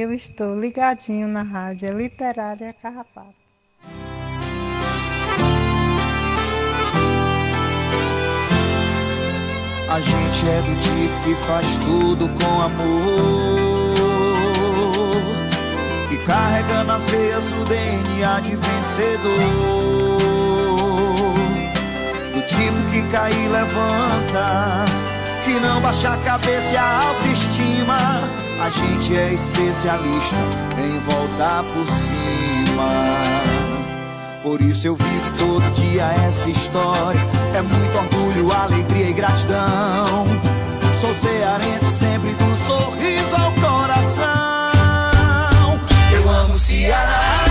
eu estou ligadinho na Rádio Literária Carrapato. A gente é do tipo que faz tudo com amor. Que carrega nas veias o DNA de vencedor. Do tipo que cai e levanta. Que não baixa a cabeça e a autoestima. A gente é especialista em voltar por cima. Por isso eu vivo todo dia essa história. É muito orgulho, alegria e gratidão. Sou cearense sempre do sorriso ao coração. Eu amo Ceará.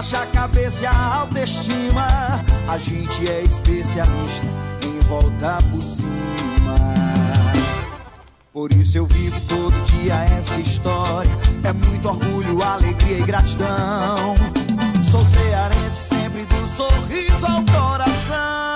Baixa a cabeça e a autoestima. A gente é especialista em voltar por cima. Por isso eu vivo todo dia essa história. É muito orgulho, alegria e gratidão. Sou cearense sempre do sorriso ao coração.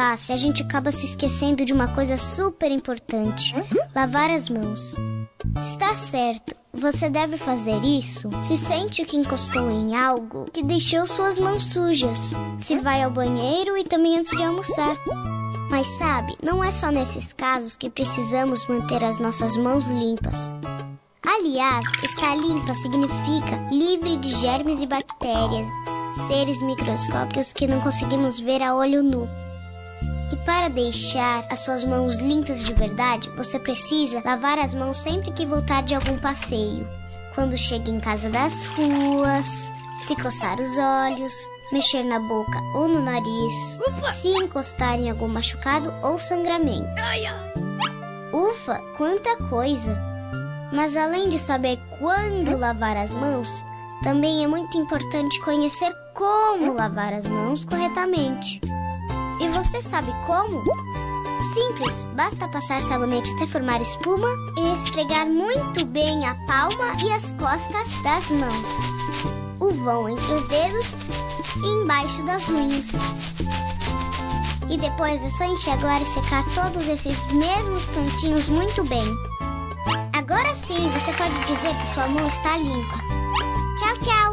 Passa, a gente acaba se esquecendo de uma coisa super importante: lavar as mãos. Está certo, você deve fazer isso se sente que encostou em algo que deixou suas mãos sujas, se vai ao banheiro e também antes de almoçar. Mas sabe, não é só nesses casos que precisamos manter as nossas mãos limpas. Aliás, estar limpa significa livre de germes e bactérias, seres microscópicos que não conseguimos ver a olho nu. Para deixar as suas mãos limpas de verdade, você precisa lavar as mãos sempre que voltar de algum passeio. Quando chega em casa das ruas, se coçar os olhos, mexer na boca ou no nariz, Ufa! se encostar em algum machucado ou sangramento. Ufa, quanta coisa! Mas além de saber quando lavar as mãos, também é muito importante conhecer como lavar as mãos corretamente. E você sabe como? Simples, basta passar sabonete até formar espuma e esfregar muito bem a palma e as costas das mãos, o vão entre os dedos e embaixo das unhas. E depois é só enxaguar e secar todos esses mesmos cantinhos muito bem. Agora sim você pode dizer que sua mão está limpa. Tchau, tchau!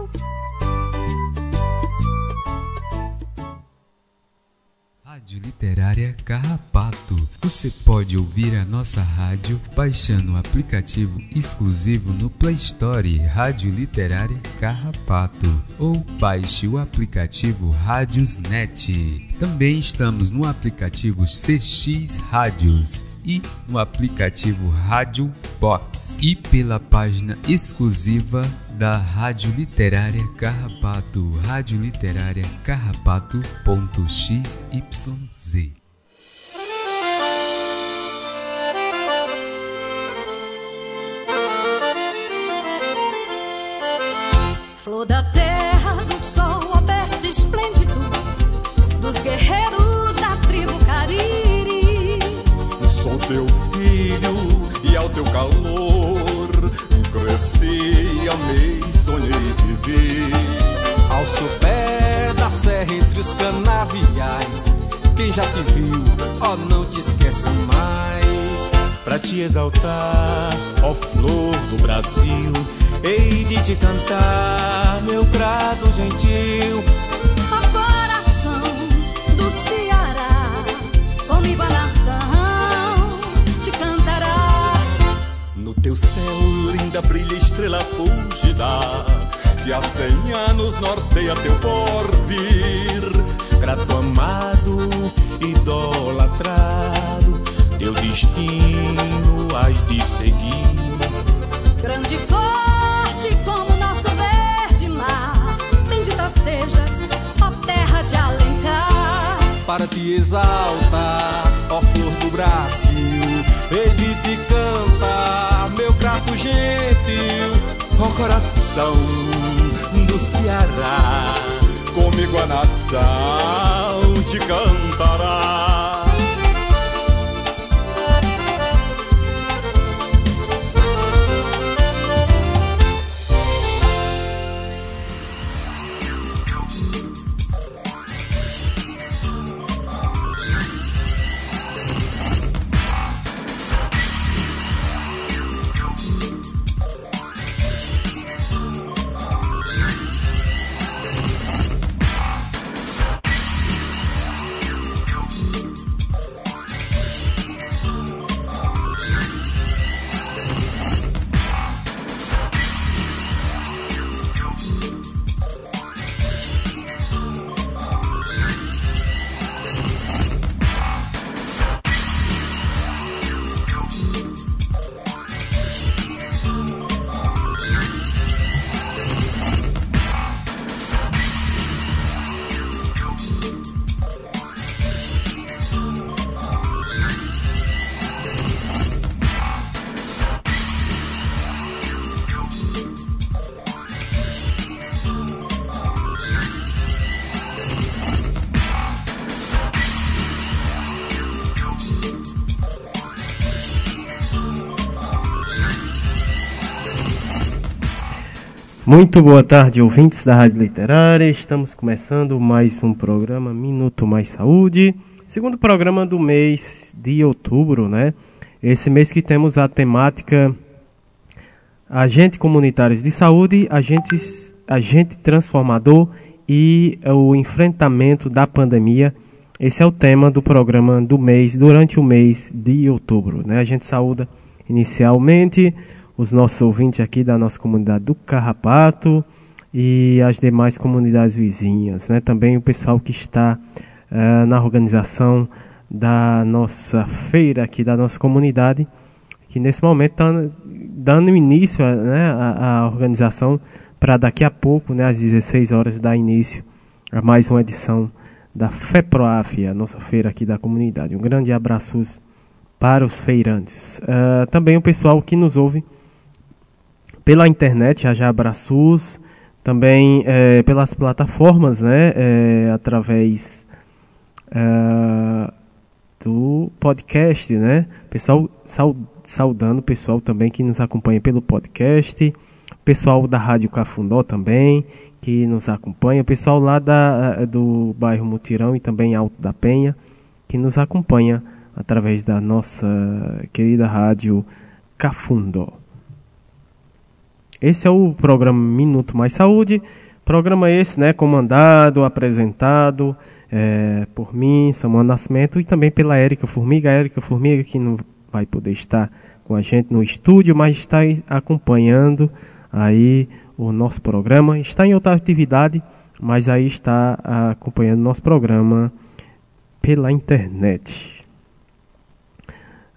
Rádio Literária Carrapato. Você pode ouvir a nossa rádio baixando o aplicativo exclusivo no Play Store Rádio Literária Carrapato ou baixe o aplicativo Rádiosnet. Também estamos no aplicativo CX Rádios e no aplicativo Rádio Box e pela página exclusiva da Rádio Literária Carrapato, Rádio Literária Carrapato.xyz. Flor da terra, do sol aberto dos guerreiros da tribo Cariri. Sou teu filho e ao teu calor cresci, amei, sonhei e vivi. Ao sopé da serra entre os canaviais, quem já te viu, ó, oh, não te esquece mais. Pra te exaltar, ó flor do Brasil, hei de te cantar, meu grato gentil. Teu céu, linda, brilha estrela fugida, que há cem anos norteia teu porvir. Grato amado, idolatrado, teu destino has de seguir. Grande e forte como nosso verde mar, bendita sejas, ó terra de Alencar. Para te exaltar, ó flor do Brasil, ele te grato gentil, ó coração do Ceará, comigo a nação te cantará. Muito boa tarde, ouvintes da Rádio Literária. Estamos começando mais um programa Minuto Mais Saúde, segundo programa do mês de outubro, né? Esse mês que temos a temática Agente Comunitários de Saúde, Agentes, Agente Transformador e o enfrentamento da pandemia. Esse é o tema do programa do mês, durante o mês de outubro, né? A gente saúda inicialmente os nossos ouvintes aqui da nossa comunidade do Carrapato e as demais comunidades vizinhas, né? Também o pessoal que está uh, na organização da nossa feira aqui da nossa comunidade, que nesse momento está dando início né, à, à organização para daqui a pouco, né, às 16 horas, dar início a mais uma edição da FEPROAF, a nossa feira aqui da comunidade. Um grande abraço para os feirantes. Uh, também o pessoal que nos ouve pela internet, já já Abraços, também é, pelas plataformas, né, é, através é, do podcast, né, pessoal saudando o pessoal também que nos acompanha pelo podcast, pessoal da Rádio Cafundó também, que nos acompanha, pessoal lá da, do bairro Mutirão e também Alto da Penha, que nos acompanha através da nossa querida rádio Cafundó. Esse é o programa Minuto Mais Saúde. Programa esse, né, comandado, apresentado é, por mim, Samuel Nascimento, e também pela Érica Formiga. A Érica Formiga que não vai poder estar com a gente no estúdio, mas está acompanhando aí o nosso programa. Está em outra atividade, mas aí está acompanhando nosso programa pela internet.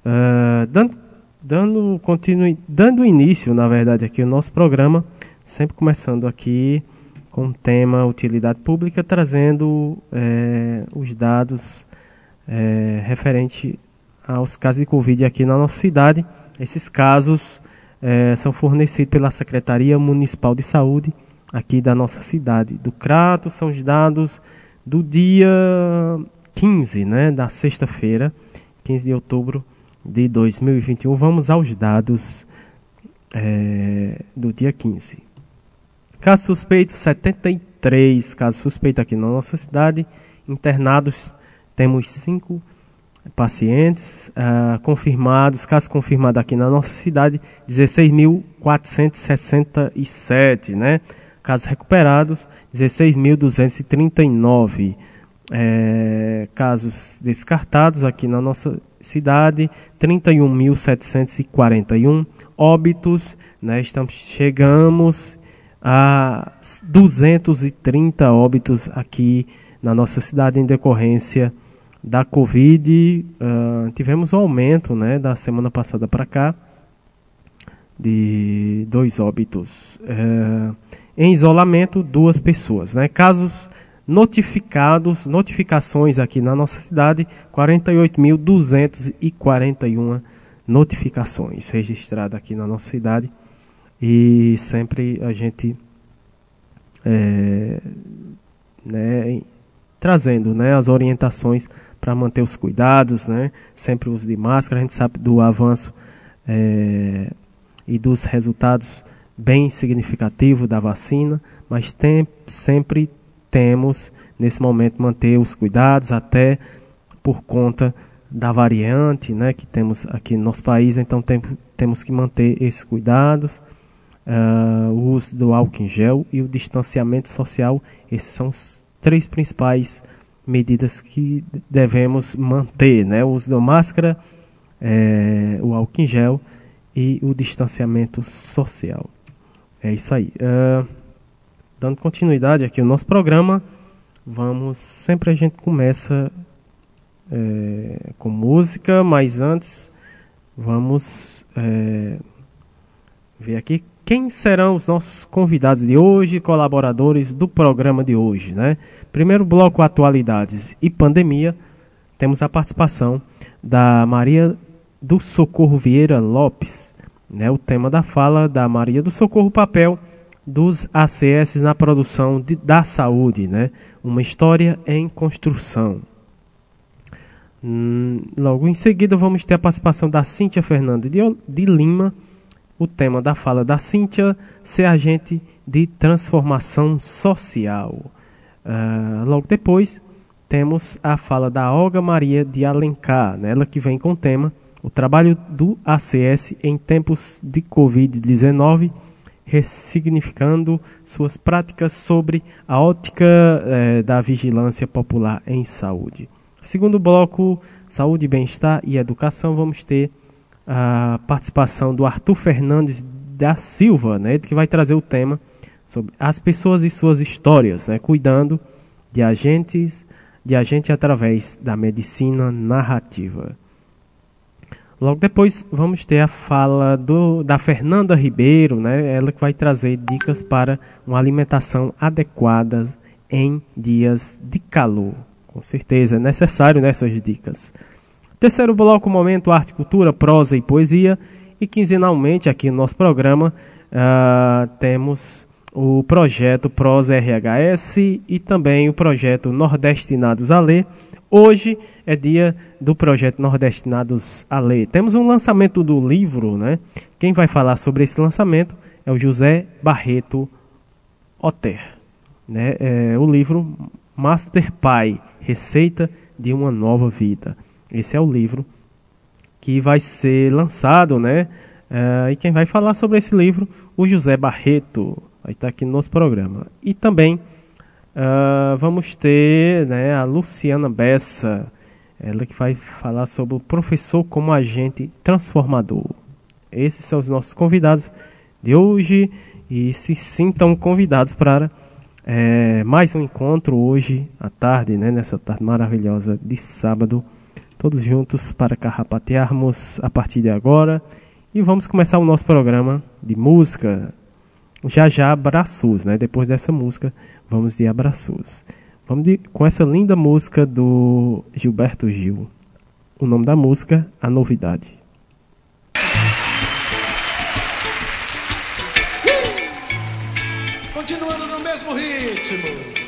Uh, dando dando, continue, dando início, na verdade, aqui o nosso programa, sempre começando aqui com o tema utilidade pública, trazendo é, os dados é, referente aos casos de Covid aqui na nossa cidade. Esses casos é, são fornecidos pela Secretaria Municipal de Saúde aqui da nossa cidade. Do Crato são os dados do dia 15, né, da sexta-feira, 15 de outubro de 2021. Vamos aos dados é, do dia 15. Caso suspeito, 73 casos suspeitos aqui na nossa cidade. Internados, temos 5 pacientes. Uh, confirmados, casos confirmados aqui na nossa cidade, 16.467, né? Casos recuperados, 16.239. É, casos descartados aqui na nossa cidade, 31.741 óbitos, né? Estamos chegamos a 230 óbitos aqui na nossa cidade em decorrência da Covid. Uh, tivemos um aumento, né, da semana passada para cá de dois óbitos. Uh, em isolamento, duas pessoas, né? Casos notificados, notificações aqui na nossa cidade, 48.241 notificações registradas aqui na nossa cidade. E sempre a gente é, né, trazendo né, as orientações para manter os cuidados, né, sempre o uso de máscara. A gente sabe do avanço é, e dos resultados bem significativos da vacina, mas tem, sempre temos, nesse momento, manter os cuidados, até por conta da variante né, que temos aqui no nosso país, então tem, temos que manter esses cuidados, uh, o uso do álcool em gel e o distanciamento social, esses são os três principais medidas que devemos manter, né? O uso da máscara, é, o álcool em gel e o distanciamento social. É isso aí. Uh, dando continuidade aqui ao nosso programa, vamos. Sempre a gente começa é, com música, mas antes vamos é, ver aqui quem serão os nossos convidados de hoje, colaboradores do programa de hoje, né? Primeiro bloco atualidades e pandemia, temos a participação da Maria do Socorro Vieira Lopes, né? O tema da fala da Maria do Socorro papel dos ACS na produção de, da saúde, né? Uma história em construção. Hum, logo em seguida vamos ter a participação da Cíntia Fernandes de, de Lima. O tema da fala da Cíntia ser agente de transformação social. Uh, logo depois temos a fala da Olga Maria de Alencar, né? ela que vem com o tema o trabalho do ACS em tempos de Covid-19 ressignificando suas práticas sobre a ótica eh, da vigilância popular em saúde. Segundo bloco, saúde, bem-estar e educação, vamos ter a participação do Arthur Fernandes da Silva, né, que vai trazer o tema sobre as pessoas e suas histórias, né, cuidando de agentes, de agente através da medicina narrativa. Logo depois vamos ter a fala do, da Fernanda Ribeiro, né? ela que vai trazer dicas para uma alimentação adequada em dias de calor. Com certeza é necessário nessas dicas. Terceiro bloco, momento arte, cultura, prosa e poesia. E quinzenalmente aqui no nosso programa uh, temos o projeto Prosa RHS e também o projeto Nordestinados a Ler, Hoje é dia do projeto Nordestinados a Ler. Temos um lançamento do livro, né? Quem vai falar sobre esse lançamento é o José Barreto Otter. Né? É o livro Master Pai, Receita de uma Nova Vida. Esse é o livro que vai ser lançado, né? É, e quem vai falar sobre esse livro, o José Barreto, vai estar aqui no nosso programa. E também Uh, vamos ter né, a Luciana Bessa, ela que vai falar sobre o professor como agente transformador. Esses são os nossos convidados de hoje e se sintam convidados para é, mais um encontro hoje à tarde, né, nessa tarde maravilhosa de sábado, todos juntos para carrapatearmos a partir de agora. E vamos começar o nosso programa de música. Já já abraços, né? Depois dessa música, Vamos de abraços. Vamos de, com essa linda música do Gilberto Gil. O nome da música, A Novidade. Continuando no mesmo ritmo.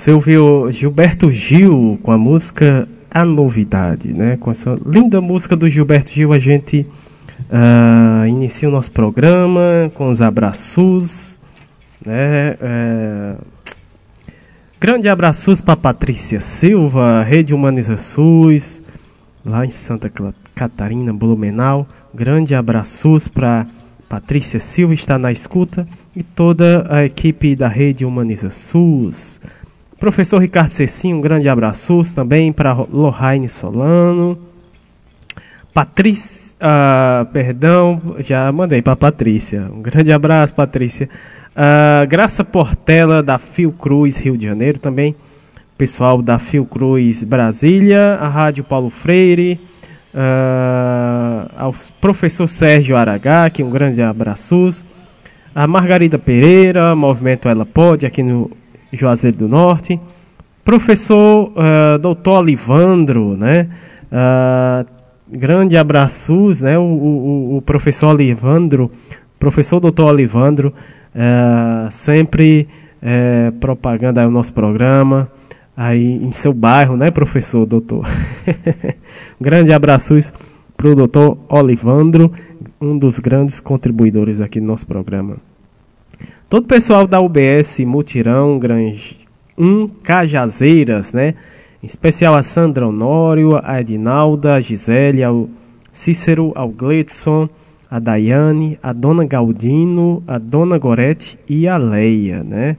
Você ouviu Gilberto Gil com a música A Novidade, né? Com essa linda música do Gilberto Gil, a gente uh, inicia o nosso programa com os abraços, né? Uh, grande abraços para Patrícia Silva, Rede Humaniza SUS, lá em Santa Catarina, Blumenau. Grande abraços para Patrícia Silva, está na escuta, e toda a equipe da Rede Humaniza SUS. Professor Ricardo Cecinho, um grande abraço também para Lohane Solano. Patrícia, uh, perdão, já mandei para Patrícia. Um grande abraço, Patrícia. Uh, Graça Portela, da Fiocruz, Rio de Janeiro também. Pessoal da Fiocruz Brasília, a Rádio Paulo Freire, uh, ao professor Sérgio Aragaki, um grande abraço. A Margarida Pereira, Movimento Ela Pode, aqui no Juazeiro do Norte. Professor uh, doutor Olivandro, né? Uh, grande abraços, né? O, o, o, professor Olivandro, professor doutor Olivandro, uh, sempre uh, propaganda o nosso programa aí em seu bairro, né, professor, doutor? grande abraços para o doutor Olivandro, um dos grandes contribuidores aqui do nosso programa. Todo o pessoal da UBS Mutirão, Grange, um Cajazeiras, né? Em especial a Sandra Honório, a Edinalda, a Gisele, ao Cícero, ao Gledson, a Daiane, a Dona Galdino, a Dona Gorete e a Leia, né?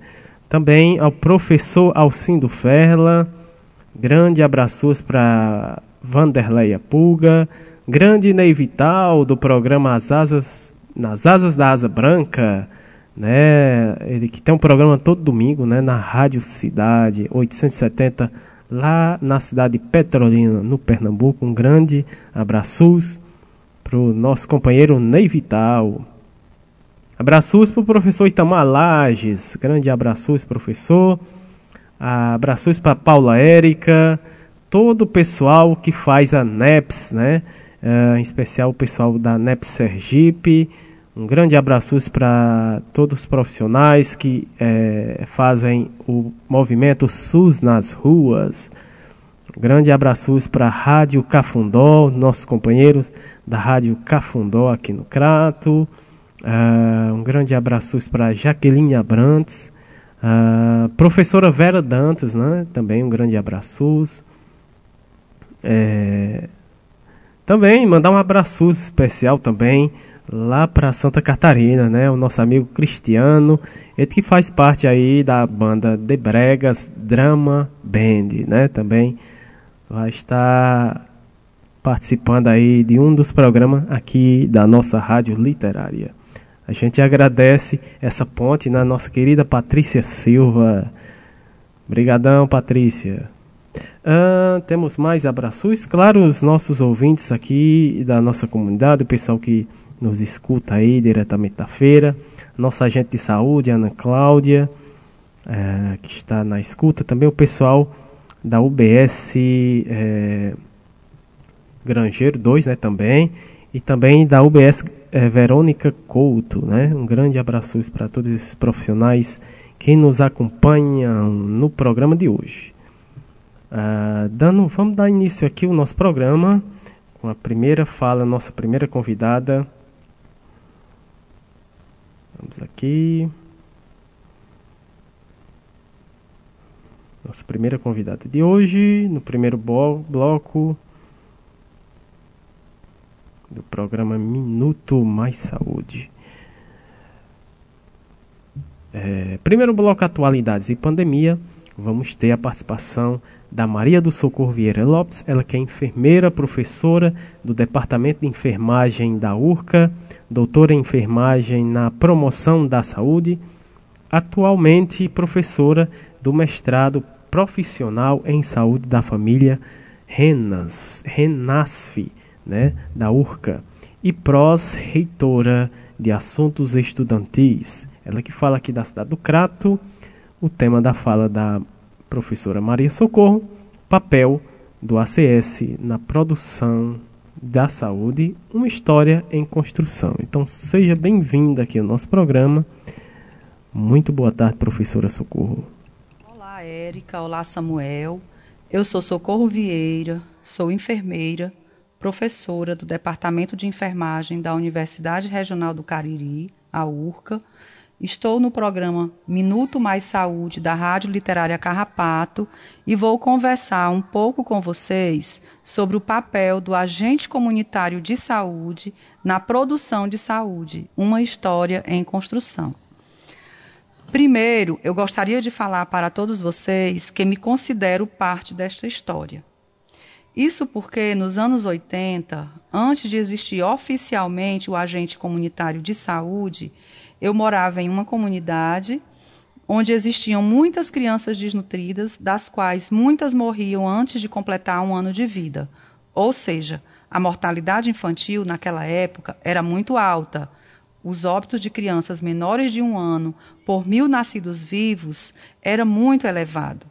Também ao professor Alcindo Ferla, grande abraços para Vanderleia Pulga, grande Ney Vital do programa As Asas, Nas Asas da Asa Branca, né? Ele que tem um programa todo domingo, né, na Rádio Cidade 870 lá na cidade de Petrolina, no Pernambuco. Um grande abraços para o nosso companheiro Ney Vital. Abraços para o professor Itamar Lages. Grande abraços, professor. Abraços para Paula Érica. Todo o pessoal que faz a NEPS, né? Uh, em especial o pessoal da NEPS Sergipe. Um grande abraço para todos os profissionais que é, fazem o movimento SUS nas ruas. Um grande abraço para a Rádio Cafundó, nossos companheiros da Rádio Cafundó aqui no Crato. Uh, um grande abraço para Jaqueline Abrantes. Uh, professora Vera Dantas, né? também um grande abraço. É, também mandar um abraço especial também lá para Santa Catarina, né? O nosso amigo Cristiano, ele que faz parte aí da banda De Bregas Drama Band, né? Também vai estar participando aí de um dos programas aqui da nossa rádio literária. A gente agradece essa ponte na nossa querida Patrícia Silva. Obrigadão, Patrícia. Uh, temos mais abraços. Claro, os nossos ouvintes aqui da nossa comunidade, o pessoal que nos escuta aí diretamente da feira. Nossa agente de saúde, Ana Cláudia, é, que está na escuta. Também o pessoal da UBS é, Grangeiro 2, né, também. E também da UBS é, Verônica Couto, né? Um grande abraço para todos esses profissionais que nos acompanham no programa de hoje. Uh, dando, vamos dar início aqui ao nosso programa com a primeira fala, nossa primeira convidada, Vamos aqui. Nossa primeira convidada de hoje, no primeiro bloco do programa Minuto Mais Saúde. É, primeiro bloco Atualidades e Pandemia. Vamos ter a participação da Maria do Socorro Vieira Lopes, ela que é enfermeira, professora do Departamento de Enfermagem da URCA doutora em enfermagem na promoção da saúde, atualmente professora do mestrado profissional em saúde da família Renas, Renasf, né, da URCA, e prós-reitora de assuntos estudantis. Ela que fala aqui da cidade do Crato, o tema da fala da professora Maria Socorro, papel do ACS na produção da saúde, uma história em construção. Então seja bem-vinda aqui ao nosso programa. Muito boa tarde, professora Socorro. Olá, Érica. Olá, Samuel. Eu sou Socorro Vieira, sou enfermeira, professora do Departamento de Enfermagem da Universidade Regional do Cariri, a URCA. Estou no programa Minuto Mais Saúde da Rádio Literária Carrapato e vou conversar um pouco com vocês sobre o papel do agente comunitário de saúde na produção de saúde, uma história em construção. Primeiro, eu gostaria de falar para todos vocês que me considero parte desta história. Isso porque nos anos 80, antes de existir oficialmente o agente comunitário de saúde, eu morava em uma comunidade onde existiam muitas crianças desnutridas, das quais muitas morriam antes de completar um ano de vida. Ou seja, a mortalidade infantil naquela época era muito alta. Os óbitos de crianças menores de um ano por mil nascidos vivos era muito elevado.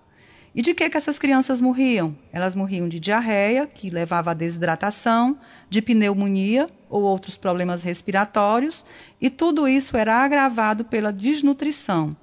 E de que, que essas crianças morriam? Elas morriam de diarreia, que levava à desidratação, de pneumonia ou outros problemas respiratórios, e tudo isso era agravado pela desnutrição.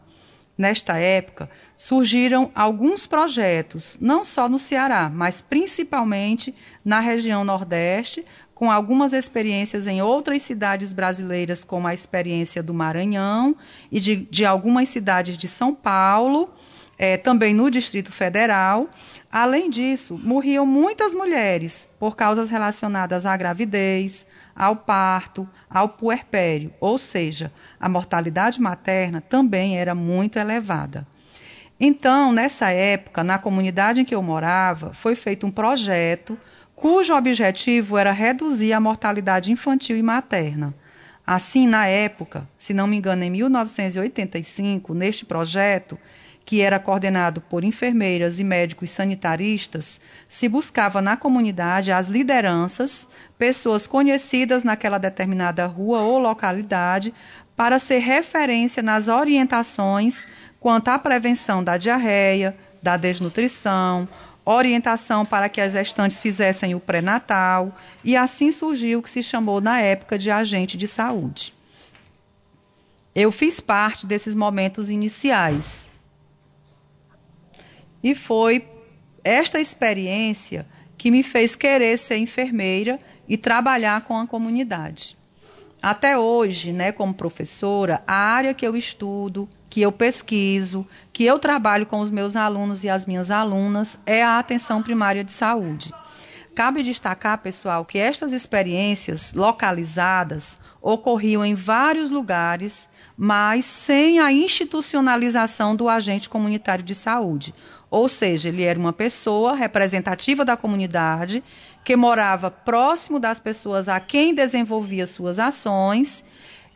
Nesta época, surgiram alguns projetos, não só no Ceará, mas principalmente na região Nordeste, com algumas experiências em outras cidades brasileiras, como a experiência do Maranhão e de, de algumas cidades de São Paulo, é, também no Distrito Federal. Além disso, morriam muitas mulheres por causas relacionadas à gravidez, ao parto, ao puerpério, ou seja, a mortalidade materna também era muito elevada. Então, nessa época, na comunidade em que eu morava, foi feito um projeto cujo objetivo era reduzir a mortalidade infantil e materna. Assim, na época, se não me engano, em 1985, neste projeto, que era coordenado por enfermeiras e médicos sanitaristas, se buscava na comunidade as lideranças, pessoas conhecidas naquela determinada rua ou localidade, para ser referência nas orientações quanto à prevenção da diarreia, da desnutrição, orientação para que as gestantes fizessem o pré-natal, e assim surgiu o que se chamou na época de agente de saúde. Eu fiz parte desses momentos iniciais. E foi esta experiência que me fez querer ser enfermeira e trabalhar com a comunidade. Até hoje, né, como professora, a área que eu estudo, que eu pesquiso, que eu trabalho com os meus alunos e as minhas alunas é a atenção primária de saúde. Cabe destacar, pessoal, que estas experiências localizadas ocorriam em vários lugares, mas sem a institucionalização do agente comunitário de saúde. Ou seja, ele era uma pessoa representativa da comunidade que morava próximo das pessoas a quem desenvolvia suas ações,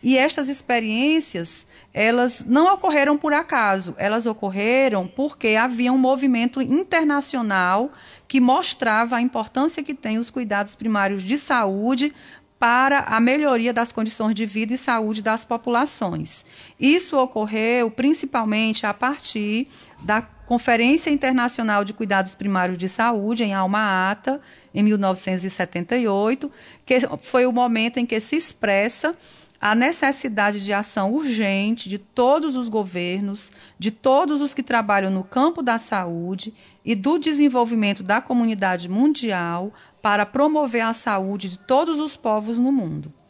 e estas experiências elas não ocorreram por acaso, elas ocorreram porque havia um movimento internacional que mostrava a importância que tem os cuidados primários de saúde para a melhoria das condições de vida e saúde das populações. Isso ocorreu principalmente a partir da Conferência Internacional de Cuidados Primários de Saúde, em Alma-Ata, em 1978, que foi o momento em que se expressa a necessidade de ação urgente de todos os governos, de todos os que trabalham no campo da saúde e do desenvolvimento da comunidade mundial para promover a saúde de todos os povos no mundo.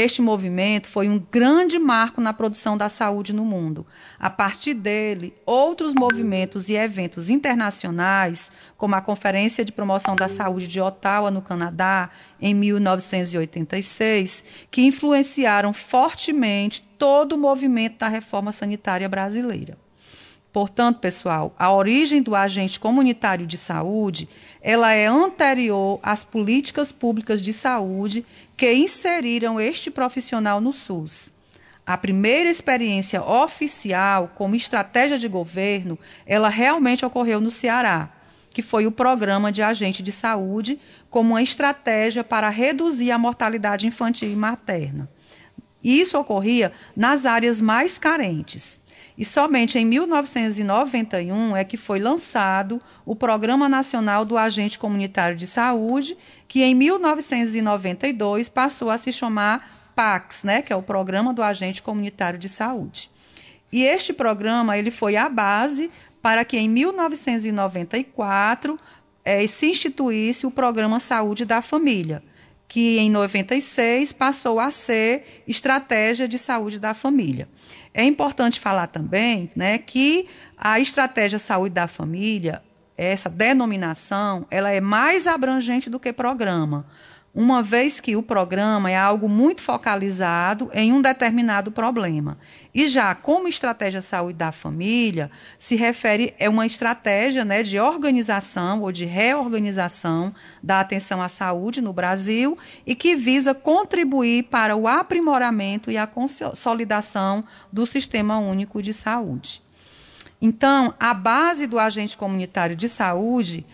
Este movimento foi um grande marco na produção da saúde no mundo. A partir dele, outros movimentos e eventos internacionais, como a Conferência de Promoção da Saúde de Ottawa, no Canadá, em 1986, que influenciaram fortemente todo o movimento da reforma sanitária brasileira. Portanto, pessoal, a origem do agente comunitário de saúde, ela é anterior às políticas públicas de saúde que inseriram este profissional no SUS. A primeira experiência oficial como estratégia de governo, ela realmente ocorreu no Ceará, que foi o programa de agente de saúde como uma estratégia para reduzir a mortalidade infantil e materna. Isso ocorria nas áreas mais carentes. E somente em 1991 é que foi lançado o Programa Nacional do Agente Comunitário de Saúde, que em 1992 passou a se chamar PACS, né, que é o Programa do Agente Comunitário de Saúde. E este programa ele foi a base para que em 1994 é, se instituísse o Programa Saúde da Família, que em 96 passou a ser Estratégia de Saúde da Família. É importante falar também né, que a estratégia saúde da família, essa denominação, ela é mais abrangente do que programa, uma vez que o programa é algo muito focalizado em um determinado problema. E já como estratégia saúde da família, se refere é uma estratégia né, de organização ou de reorganização da atenção à saúde no Brasil e que visa contribuir para o aprimoramento e a consolidação do Sistema Único de Saúde. Então, a base do agente comunitário de saúde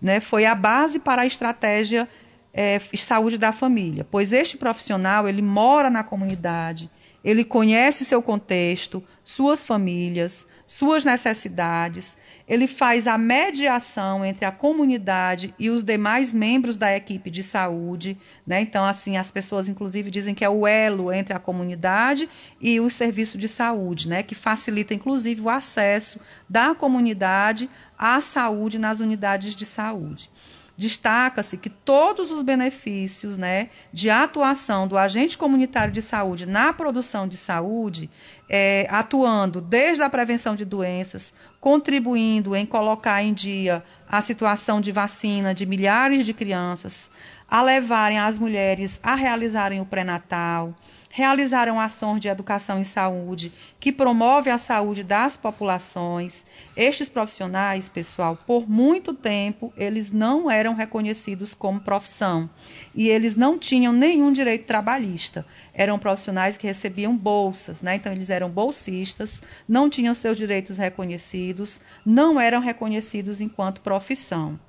né, foi a base para a estratégia é, saúde da família, pois este profissional ele mora na comunidade, ele conhece seu contexto, suas famílias, suas necessidades, ele faz a mediação entre a comunidade e os demais membros da equipe de saúde, né? Então, assim, as pessoas inclusive dizem que é o elo entre a comunidade e o serviço de saúde, né? Que facilita inclusive o acesso da comunidade à saúde nas unidades de saúde destaca-se que todos os benefícios né, de atuação do agente comunitário de saúde na produção de saúde, é, atuando desde a prevenção de doenças, contribuindo em colocar em dia a situação de vacina de milhares de crianças, a levarem as mulheres a realizarem o pré-natal, realizaram ações de educação em saúde que promove a saúde das populações. Estes profissionais, pessoal, por muito tempo eles não eram reconhecidos como profissão e eles não tinham nenhum direito trabalhista. Eram profissionais que recebiam bolsas, né? Então eles eram bolsistas, não tinham seus direitos reconhecidos, não eram reconhecidos enquanto profissão.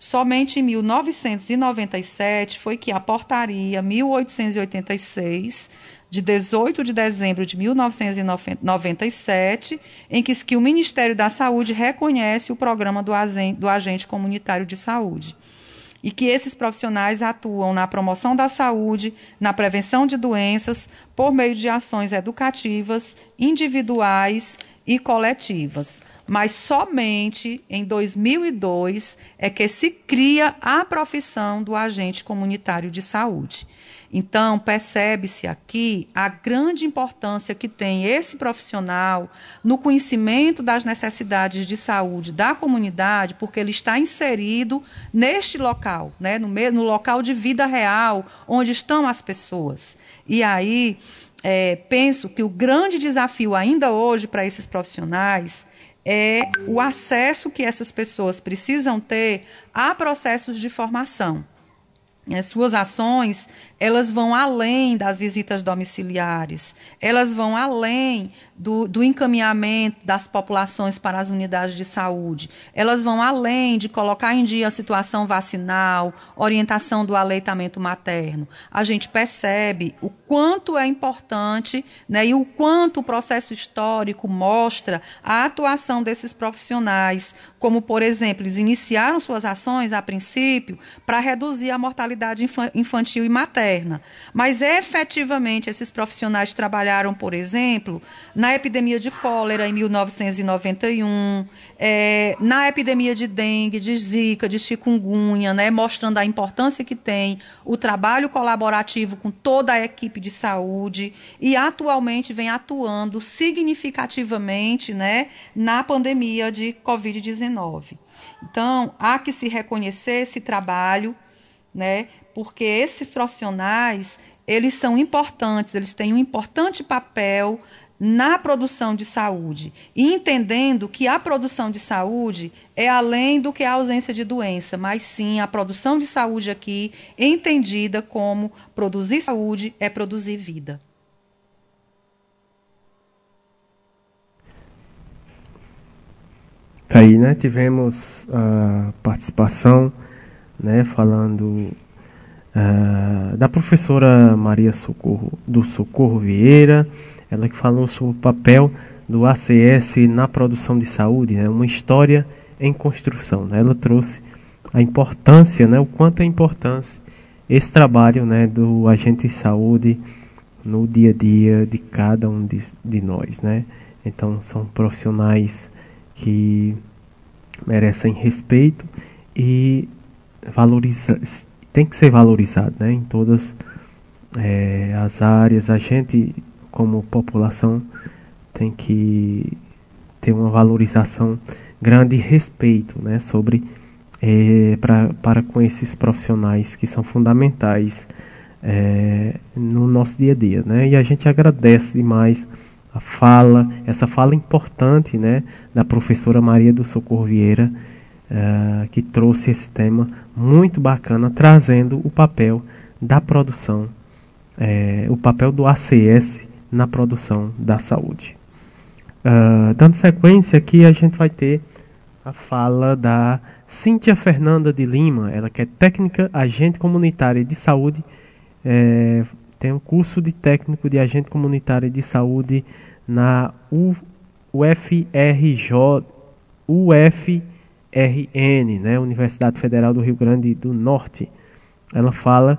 Somente em 1997 foi que a portaria 1886 de 18 de dezembro de 1997, em que, que o Ministério da Saúde reconhece o programa do, do agente comunitário de saúde. E que esses profissionais atuam na promoção da saúde, na prevenção de doenças, por meio de ações educativas, individuais e coletivas mas somente em 2002 é que se cria a profissão do agente comunitário de saúde. Então, percebe-se aqui a grande importância que tem esse profissional no conhecimento das necessidades de saúde da comunidade, porque ele está inserido neste local, né, no, no local de vida real, onde estão as pessoas. E aí, é, penso que o grande desafio ainda hoje para esses profissionais é o acesso que essas pessoas precisam ter a processos de formação. As suas ações elas vão além das visitas domiciliares, elas vão além do, do, encaminhamento das populações para as unidades de saúde, elas vão além de colocar em dia a situação vacinal, orientação do aleitamento materno. A gente percebe o quanto é importante né, e o quanto o processo histórico mostra a atuação desses profissionais, como, por exemplo, eles iniciaram suas ações, a princípio, para reduzir a mortalidade infantil e materna mas efetivamente esses profissionais trabalharam, por exemplo, na epidemia de cólera em 1991, é, na epidemia de dengue, de zika, de chikungunya, né, mostrando a importância que tem o trabalho colaborativo com toda a equipe de saúde e atualmente vem atuando significativamente né, na pandemia de Covid-19. Então, há que se reconhecer esse trabalho, né, porque esses profissionais, eles são importantes, eles têm um importante papel na produção de saúde entendendo que a produção de saúde é além do que a ausência de doença, mas sim a produção de saúde aqui entendida como produzir saúde é produzir vida. Tá aí, né? Tivemos a participação, né, falando uh, da professora Maria Socorro, do Socorro Vieira, ela que falou sobre o papel do ACS na produção de saúde, né, uma história em construção. Né, ela trouxe a importância, né, o quanto é importante esse trabalho né, do agente de saúde no dia a dia de cada um de, de nós. Né? Então, são profissionais que merecem respeito e valoriza, tem que ser valorizado né, em todas é, as áreas. A gente, como população, tem que ter uma valorização grande e respeito né, sobre é, pra, para com esses profissionais que são fundamentais é, no nosso dia a dia. Né? E a gente agradece demais a fala, essa fala importante né, da professora Maria do Socorro Vieira uh, que trouxe esse tema muito bacana, trazendo o papel da produção, é, o papel do ACS na produção da saúde. Uh, dando sequência aqui, a gente vai ter a fala da Cíntia Fernanda de Lima, ela que é técnica agente comunitária de saúde, é, tem um curso de técnico de agente comunitário de saúde na UFRJ, UF RN, né, Universidade Federal do Rio Grande do Norte. Ela fala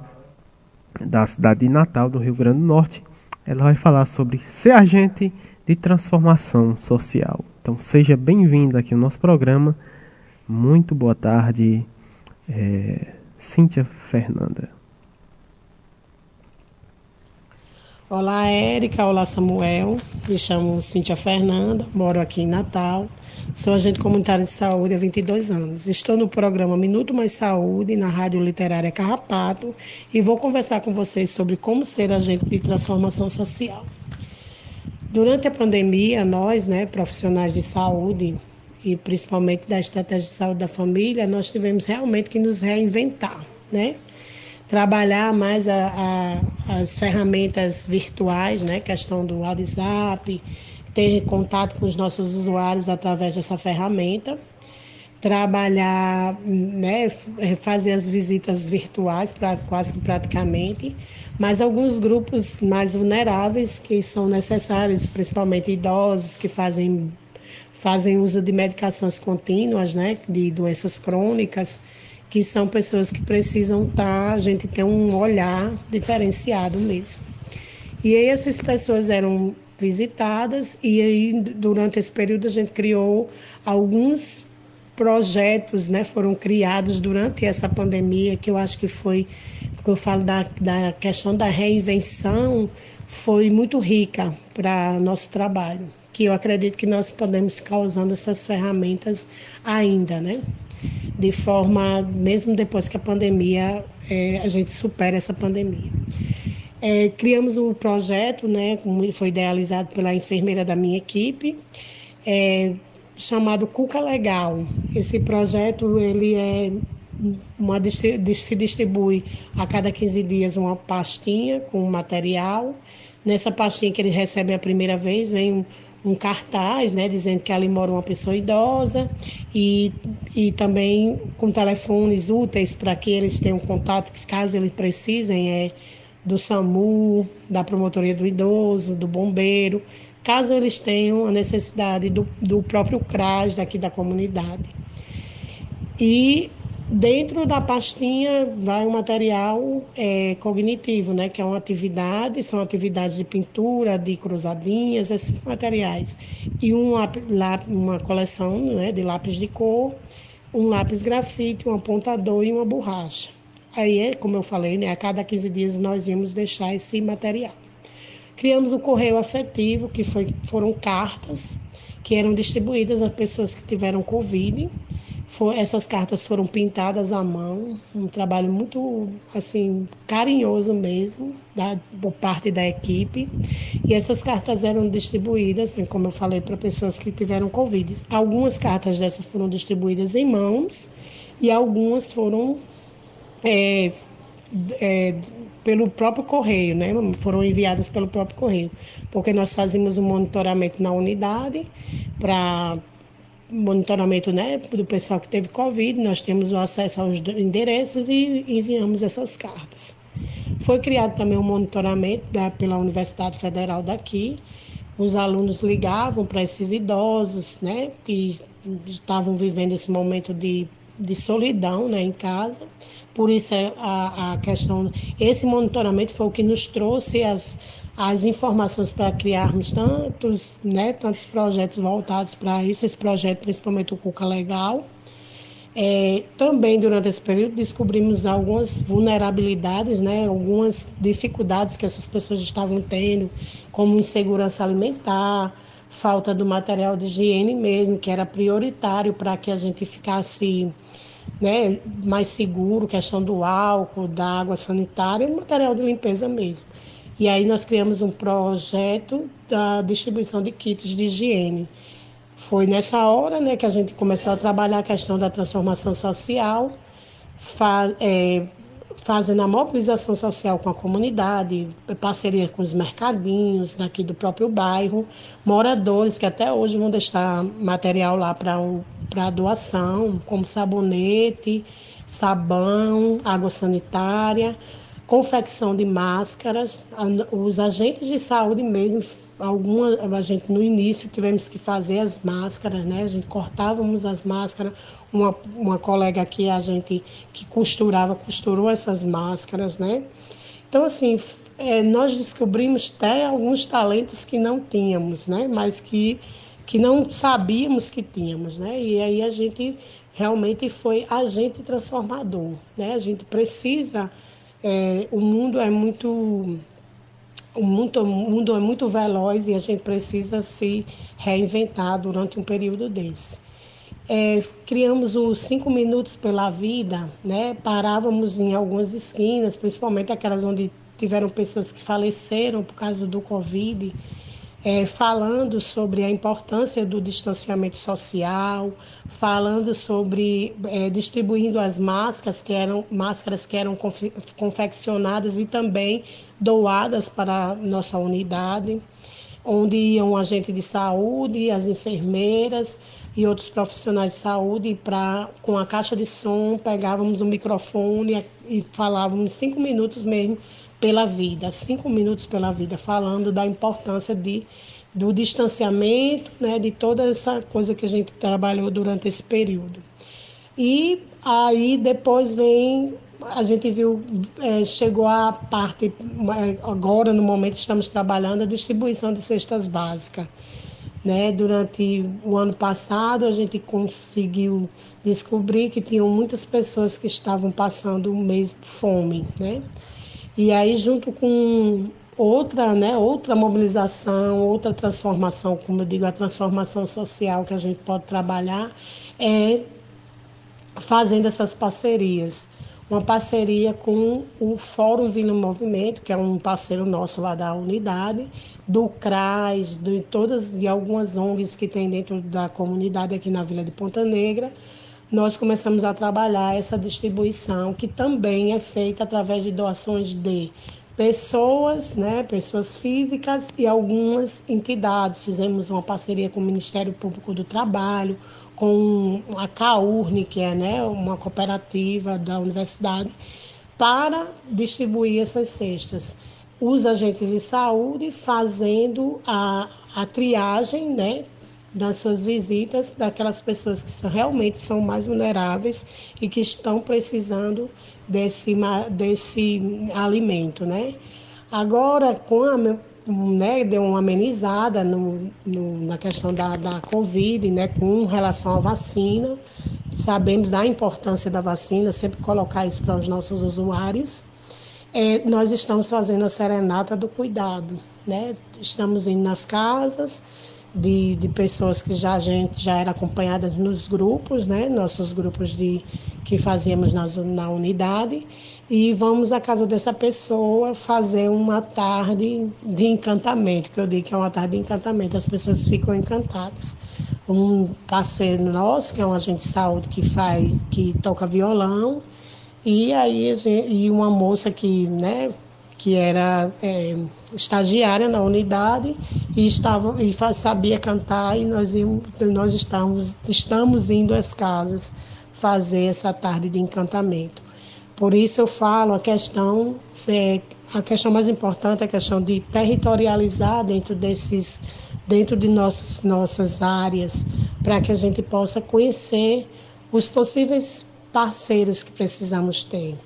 da cidade de Natal do Rio Grande do Norte. Ela vai falar sobre ser agente de transformação social. Então seja bem-vindo aqui ao nosso programa. Muito boa tarde, é, Cíntia Fernanda. Olá, Érica. Olá, Samuel. Me chamo Cíntia Fernanda, moro aqui em Natal. Sou agente comunitário de saúde há 22 anos. Estou no programa Minuto Mais Saúde, na Rádio Literária Carrapato, e vou conversar com vocês sobre como ser agente de transformação social. Durante a pandemia, nós, né, profissionais de saúde, e principalmente da estratégia de saúde da família, nós tivemos realmente que nos reinventar, né? trabalhar mais a, a, as ferramentas virtuais, né? Questão do WhatsApp, ter contato com os nossos usuários através dessa ferramenta, trabalhar, né? Fazer as visitas virtuais, quase praticamente, mas alguns grupos mais vulneráveis que são necessários, principalmente idosos que fazem fazem uso de medicações contínuas, né? De doenças crônicas que são pessoas que precisam estar, tá, a gente tem um olhar diferenciado mesmo. E aí essas pessoas eram visitadas e aí durante esse período a gente criou alguns projetos, né, foram criados durante essa pandemia, que eu acho que foi, que eu falo da, da questão da reinvenção, foi muito rica para nosso trabalho, que eu acredito que nós podemos ficar usando essas ferramentas ainda, né? de forma, mesmo depois que a pandemia, é, a gente supera essa pandemia. É, criamos um projeto, né, foi idealizado pela enfermeira da minha equipe, é, chamado Cuca Legal. Esse projeto ele é uma, se distribui a cada 15 dias uma pastinha com material. Nessa pastinha que ele recebe a primeira vez, vem um, um cartaz, né, dizendo que ali mora uma pessoa idosa e, e também com telefones úteis para que eles tenham contato, caso eles precisem, é do SAMU, da promotoria do idoso, do bombeiro, caso eles tenham a necessidade do, do próprio CRAS daqui da comunidade. E Dentro da pastinha vai um material é, cognitivo, né, que é uma atividade, são atividades de pintura, de cruzadinhas, esses materiais. E um, uma coleção né, de lápis de cor, um lápis grafite, um apontador e uma borracha. Aí, como eu falei, né, a cada 15 dias nós íamos deixar esse material. Criamos o correio afetivo, que foi, foram cartas que eram distribuídas às pessoas que tiveram Covid for, essas cartas foram pintadas à mão, um trabalho muito assim carinhoso mesmo da, por parte da equipe. E essas cartas eram distribuídas, né, como eu falei, para pessoas que tiveram Covid. Algumas cartas dessas foram distribuídas em mãos e algumas foram é, é, pelo próprio correio, né? Foram enviadas pelo próprio correio, porque nós fazíamos um monitoramento na unidade para monitoramento né, do pessoal que teve Covid, nós temos o acesso aos endereços e enviamos essas cartas. Foi criado também um monitoramento da, pela Universidade Federal daqui. Os alunos ligavam para esses idosos, né, que estavam vivendo esse momento de, de solidão né, em casa. Por isso a, a questão, esse monitoramento foi o que nos trouxe as, as informações para criarmos tantos, né, tantos projetos voltados para isso, esse projeto, principalmente o Cuca Legal. É, também durante esse período descobrimos algumas vulnerabilidades, né, algumas dificuldades que essas pessoas estavam tendo, como insegurança alimentar, falta do material de higiene mesmo, que era prioritário para que a gente ficasse né, mais seguro, questão do álcool, da água sanitária e material de limpeza mesmo. E aí nós criamos um projeto da distribuição de kits de higiene. Foi nessa hora né, que a gente começou a trabalhar a questão da transformação social, faz, é, fazendo a mobilização social com a comunidade, parceria com os mercadinhos daqui do próprio bairro, moradores que até hoje vão deixar material lá para doação, como sabonete, sabão, água sanitária confecção de máscaras, os agentes de saúde mesmo, alguma a gente no início tivemos que fazer as máscaras, né? A gente cortávamos as máscaras, uma, uma colega aqui a gente que costurava costurou essas máscaras, né? Então assim é, nós descobrimos até alguns talentos que não tínhamos, né? Mas que que não sabíamos que tínhamos, né? E aí a gente realmente foi agente transformador, né? A gente precisa é, o mundo é muito o mundo, o mundo é muito veloz e a gente precisa se reinventar durante um período desse. É, criamos os cinco minutos pela vida, né? Parávamos em algumas esquinas, principalmente aquelas onde tiveram pessoas que faleceram por causa do Covid é, falando sobre a importância do distanciamento social, falando sobre é, distribuindo as máscaras que eram máscaras que eram confeccionadas e também doadas para a nossa unidade, onde iam agente de saúde, as enfermeiras e outros profissionais de saúde para com a caixa de som pegávamos o microfone e falávamos cinco minutos mesmo pela vida, cinco minutos pela vida, falando da importância de, do distanciamento, né, de toda essa coisa que a gente trabalhou durante esse período. E aí depois vem, a gente viu, é, chegou a parte, agora no momento estamos trabalhando a distribuição de cestas básicas. Né? Durante o ano passado, a gente conseguiu descobrir que tinham muitas pessoas que estavam passando um mês fome. Né? E aí, junto com outra, né, outra mobilização, outra transformação, como eu digo, a transformação social que a gente pode trabalhar, é fazendo essas parcerias. Uma parceria com o Fórum Vila Movimento, que é um parceiro nosso lá da unidade, do CRAS, de todas de algumas ONGs que tem dentro da comunidade aqui na Vila de Ponta Negra, nós começamos a trabalhar essa distribuição, que também é feita através de doações de pessoas, né, pessoas físicas e algumas entidades. Fizemos uma parceria com o Ministério Público do Trabalho, com a CAURNE, que é né, uma cooperativa da universidade, para distribuir essas cestas. Os agentes de saúde fazendo a, a triagem, né, das suas visitas daquelas pessoas que são, realmente são mais vulneráveis e que estão precisando desse, desse alimento, né? Agora, com a, né, deu uma amenizada no, no, na questão da, da Covid, né, com relação à vacina. Sabemos da importância da vacina, sempre colocar isso para os nossos usuários. É, nós estamos fazendo a serenata do cuidado, né? Estamos indo nas casas, de, de pessoas que já a gente já era acompanhada nos grupos, né? Nossos grupos de que fazíamos na, na unidade e vamos à casa dessa pessoa fazer uma tarde de encantamento, que eu digo que é uma tarde de encantamento, as pessoas ficam encantadas. Um parceiro nosso, que é um agente de saúde que faz, que toca violão, e aí e uma moça que, né, que era é, estagiária na unidade e estava e sabia cantar e nós íamos, nós estamos estamos indo às casas fazer essa tarde de encantamento. Por isso eu falo a questão é, a questão mais importante é a questão de territorializar dentro desses dentro de nossas nossas áreas para que a gente possa conhecer os possíveis parceiros que precisamos ter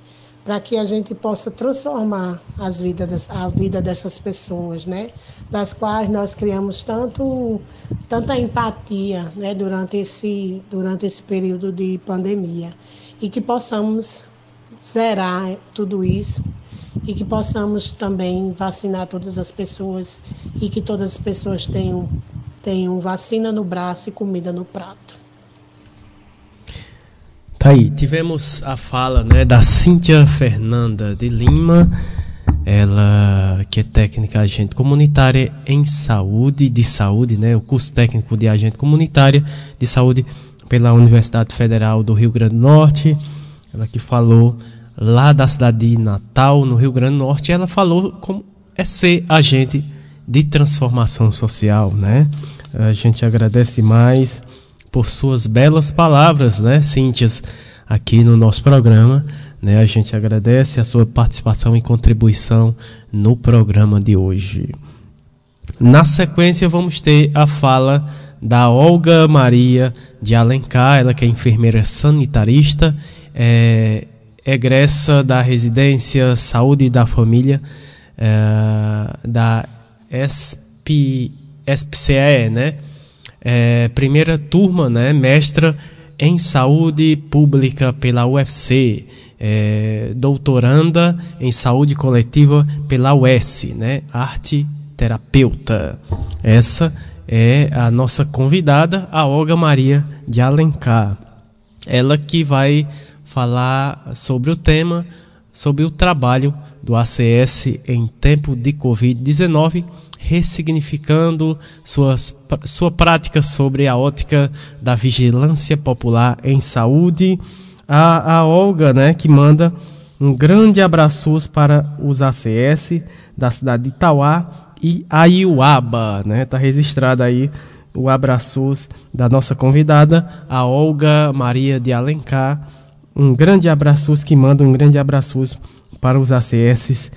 para que a gente possa transformar as vidas, a vida dessas pessoas, né? Das quais nós criamos tanto, tanta empatia, né? Durante esse, durante esse período de pandemia e que possamos zerar tudo isso e que possamos também vacinar todas as pessoas e que todas as pessoas tenham, tenham vacina no braço e comida no prato. Tá aí, tivemos a fala né, da Cíntia Fernanda de Lima, ela que é técnica agente comunitária em saúde, de saúde, né, o curso técnico de agente comunitária de saúde pela Universidade Federal do Rio Grande do Norte. Ela que falou lá da cidade de Natal, no Rio Grande do Norte, ela falou como é ser agente de transformação social, né? A gente agradece mais por suas belas palavras, né, Cíntias, aqui no nosso programa. Né, a gente agradece a sua participação e contribuição no programa de hoje. Na sequência, vamos ter a fala da Olga Maria de Alencar, ela que é enfermeira sanitarista, é, egressa da residência Saúde da Família é, da SP, SPCE, né? É, primeira turma, né, mestra em saúde pública pela UFC. é, doutoranda em saúde coletiva pela UES, né? Arte terapeuta. Essa é a nossa convidada, a Olga Maria de Alencar. Ela que vai falar sobre o tema, sobre o trabalho do ACS em tempo de Covid-19, ressignificando suas, sua prática sobre a ótica da vigilância popular em saúde. A, a Olga, né, que manda um grande abraço para os ACS da cidade de Itauá e Aiuaba, né? Tá registrado aí o abraços da nossa convidada, a Olga Maria de Alencar. Um grande abraço que manda um grande abraço para os ACS,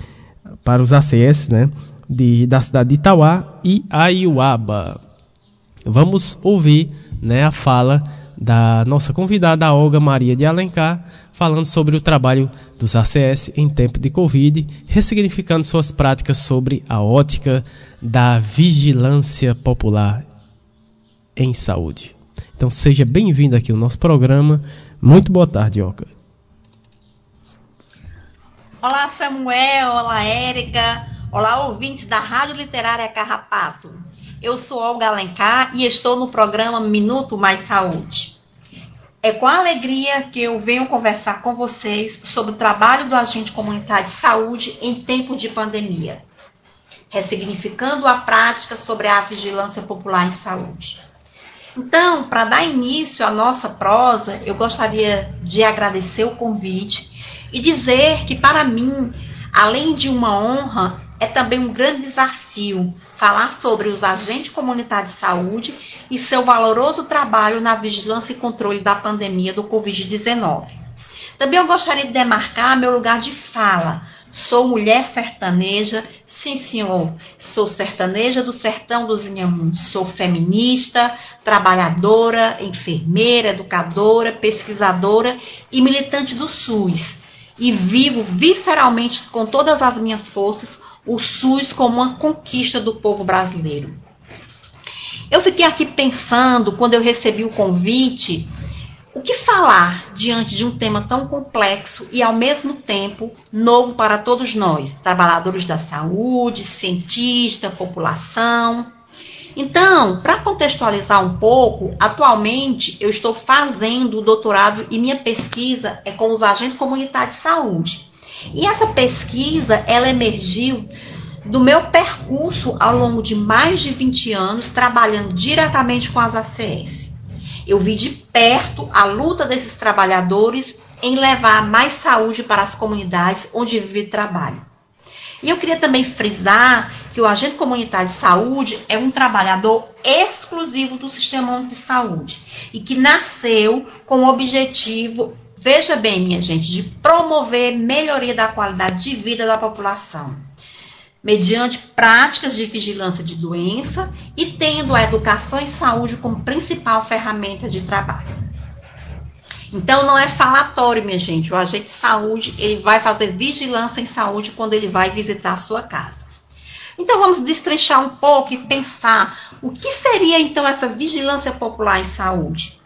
para os ACS, né? De, da cidade de Itauá e Aiuaba. Vamos ouvir, né, a fala da nossa convidada, Olga Maria de Alencar, falando sobre o trabalho dos ACS em tempo de Covid, ressignificando suas práticas sobre a ótica da vigilância popular em saúde. Então seja bem-vindo aqui ao nosso programa. Muito boa tarde, Olga. Olá, Samuel. Olá, Érica. Olá, ouvintes da Rádio Literária Carrapato. Eu sou Olga Alencar e estou no programa Minuto Mais Saúde. É com alegria que eu venho conversar com vocês sobre o trabalho do agente comunitário de saúde em tempo de pandemia, ressignificando a prática sobre a vigilância popular em saúde. Então, para dar início à nossa prosa, eu gostaria de agradecer o convite e dizer que, para mim, além de uma honra, é também um grande desafio falar sobre os agentes comunitários de saúde e seu valoroso trabalho na vigilância e controle da pandemia do Covid-19. Também eu gostaria de demarcar meu lugar de fala. Sou mulher sertaneja, sim senhor, sou sertaneja do sertão dos Inhamuns, sou feminista, trabalhadora, enfermeira, educadora, pesquisadora e militante do SUS. E vivo visceralmente com todas as minhas forças o SUS como uma conquista do povo brasileiro. Eu fiquei aqui pensando, quando eu recebi o convite, o que falar diante de um tema tão complexo e, ao mesmo tempo, novo para todos nós, trabalhadores da saúde, cientista, população. Então, para contextualizar um pouco, atualmente eu estou fazendo o doutorado e minha pesquisa é com os agentes comunitários de saúde. E essa pesquisa, ela emergiu do meu percurso ao longo de mais de 20 anos trabalhando diretamente com as ACS. Eu vi de perto a luta desses trabalhadores em levar mais saúde para as comunidades onde vive e trabalha. E eu queria também frisar que o agente comunitário de saúde é um trabalhador exclusivo do Sistema de Saúde e que nasceu com o objetivo Veja bem, minha gente, de promover melhoria da qualidade de vida da população, mediante práticas de vigilância de doença e tendo a educação e saúde como principal ferramenta de trabalho. Então não é falatório, minha gente. O agente de saúde, ele vai fazer vigilância em saúde quando ele vai visitar a sua casa. Então vamos destrinchar um pouco e pensar o que seria então essa vigilância popular em saúde.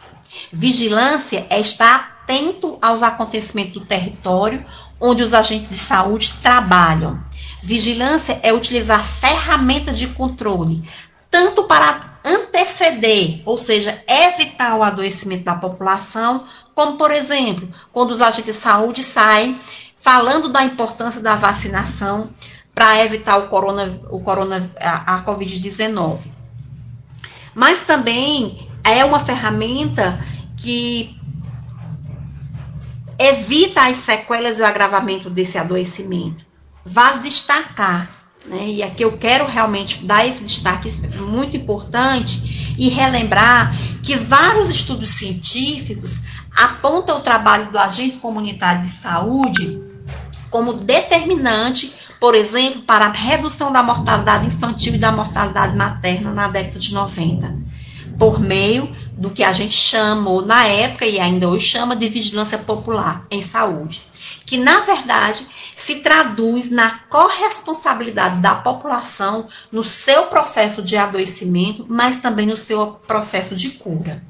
Vigilância é estar atento aos acontecimentos do território onde os agentes de saúde trabalham. Vigilância é utilizar ferramentas de controle, tanto para anteceder, ou seja, evitar o adoecimento da população, como, por exemplo, quando os agentes de saúde saem falando da importância da vacinação para evitar o corona, o corona, a, a Covid-19. Mas também é uma ferramenta que evita as sequelas e o agravamento desse adoecimento. Vale destacar, né, e aqui eu quero realmente dar esse destaque muito importante e relembrar que vários estudos científicos apontam o trabalho do agente comunitário de saúde como determinante, por exemplo, para a redução da mortalidade infantil e da mortalidade materna na década de 90, por meio do que a gente chamou na época e ainda hoje chama de vigilância popular em saúde, que na verdade se traduz na corresponsabilidade da população no seu processo de adoecimento, mas também no seu processo de cura.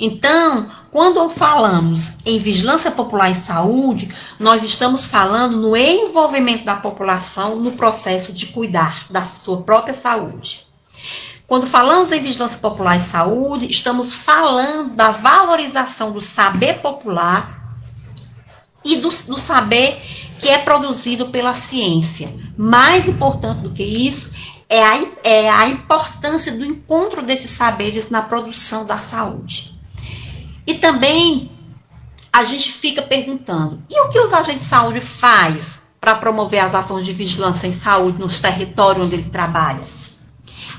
Então, quando falamos em vigilância popular em saúde, nós estamos falando no envolvimento da população no processo de cuidar da sua própria saúde. Quando falamos em vigilância popular em saúde, estamos falando da valorização do saber popular e do, do saber que é produzido pela ciência. Mais importante do que isso é a, é a importância do encontro desses saberes na produção da saúde. E também a gente fica perguntando: e o que os agentes de saúde faz para promover as ações de vigilância em saúde nos territórios onde ele trabalha?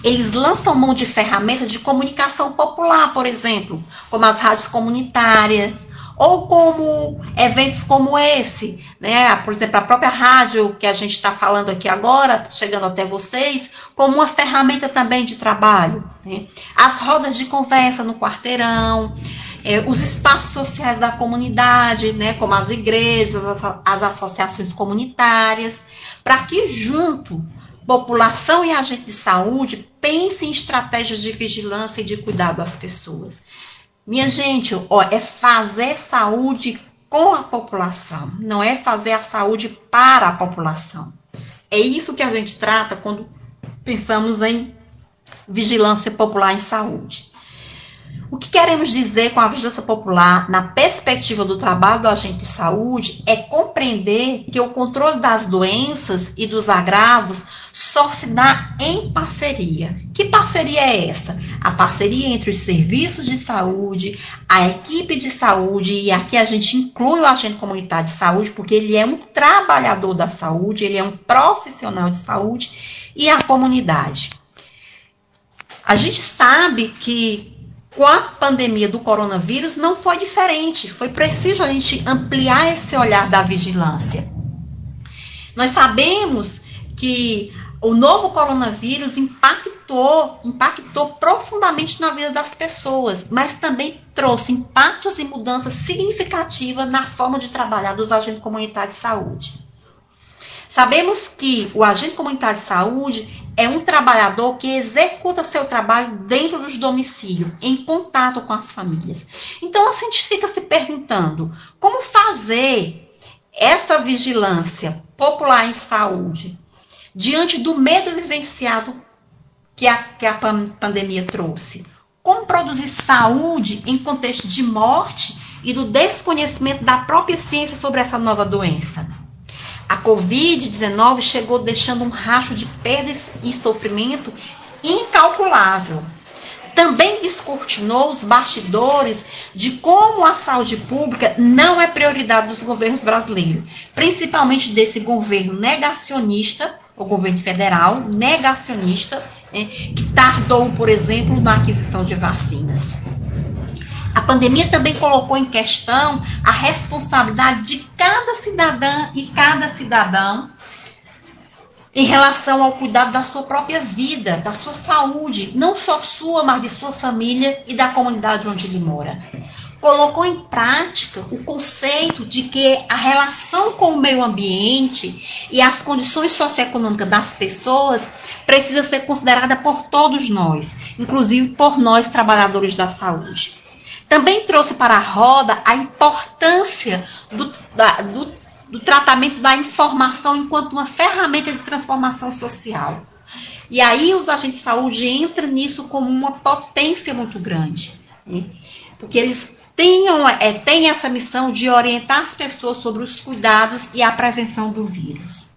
Eles lançam mão de ferramentas de comunicação popular, por exemplo, como as rádios comunitárias, ou como eventos como esse, né? Por exemplo, a própria rádio que a gente está falando aqui agora, chegando até vocês, como uma ferramenta também de trabalho. Né? As rodas de conversa no quarteirão, é, os espaços sociais da comunidade, né, como as igrejas, as, as associações comunitárias, para que junto população e agente de saúde pensem em estratégias de vigilância e de cuidado às pessoas. Minha gente, ó, é fazer saúde com a população, não é fazer a saúde para a população. É isso que a gente trata quando pensamos em vigilância popular em saúde. O que queremos dizer com a vigilância popular na perspectiva do trabalho do agente de saúde é compreender que o controle das doenças e dos agravos só se dá em parceria. Que parceria é essa? A parceria entre os serviços de saúde, a equipe de saúde, e aqui a gente inclui o agente comunitário de saúde, porque ele é um trabalhador da saúde, ele é um profissional de saúde, e a comunidade. A gente sabe que com a pandemia do coronavírus não foi diferente. Foi preciso a gente ampliar esse olhar da vigilância. Nós sabemos que o novo coronavírus impactou, impactou profundamente na vida das pessoas, mas também trouxe impactos e mudanças significativas na forma de trabalhar dos agentes comunitários de saúde. Sabemos que o agente comunitário de saúde é um trabalhador que executa seu trabalho dentro dos domicílios, em contato com as famílias. Então, a gente fica se perguntando como fazer essa vigilância popular em saúde diante do medo vivenciado que a, que a pandemia trouxe. Como produzir saúde em contexto de morte e do desconhecimento da própria ciência sobre essa nova doença. A Covid-19 chegou deixando um racho de perdas e sofrimento incalculável. Também descortinou os bastidores de como a saúde pública não é prioridade dos governos brasileiros, principalmente desse governo negacionista, o governo federal negacionista, né, que tardou, por exemplo, na aquisição de vacinas. A pandemia também colocou em questão a responsabilidade de cada cidadã e cada cidadão em relação ao cuidado da sua própria vida, da sua saúde, não só sua, mas de sua família e da comunidade onde ele mora. Colocou em prática o conceito de que a relação com o meio ambiente e as condições socioeconômicas das pessoas precisa ser considerada por todos nós, inclusive por nós trabalhadores da saúde. Também trouxe para a roda a importância do, da, do, do tratamento da informação enquanto uma ferramenta de transformação social. E aí os agentes de saúde entram nisso como uma potência muito grande. Né? Porque eles tenham, é, têm essa missão de orientar as pessoas sobre os cuidados e a prevenção do vírus.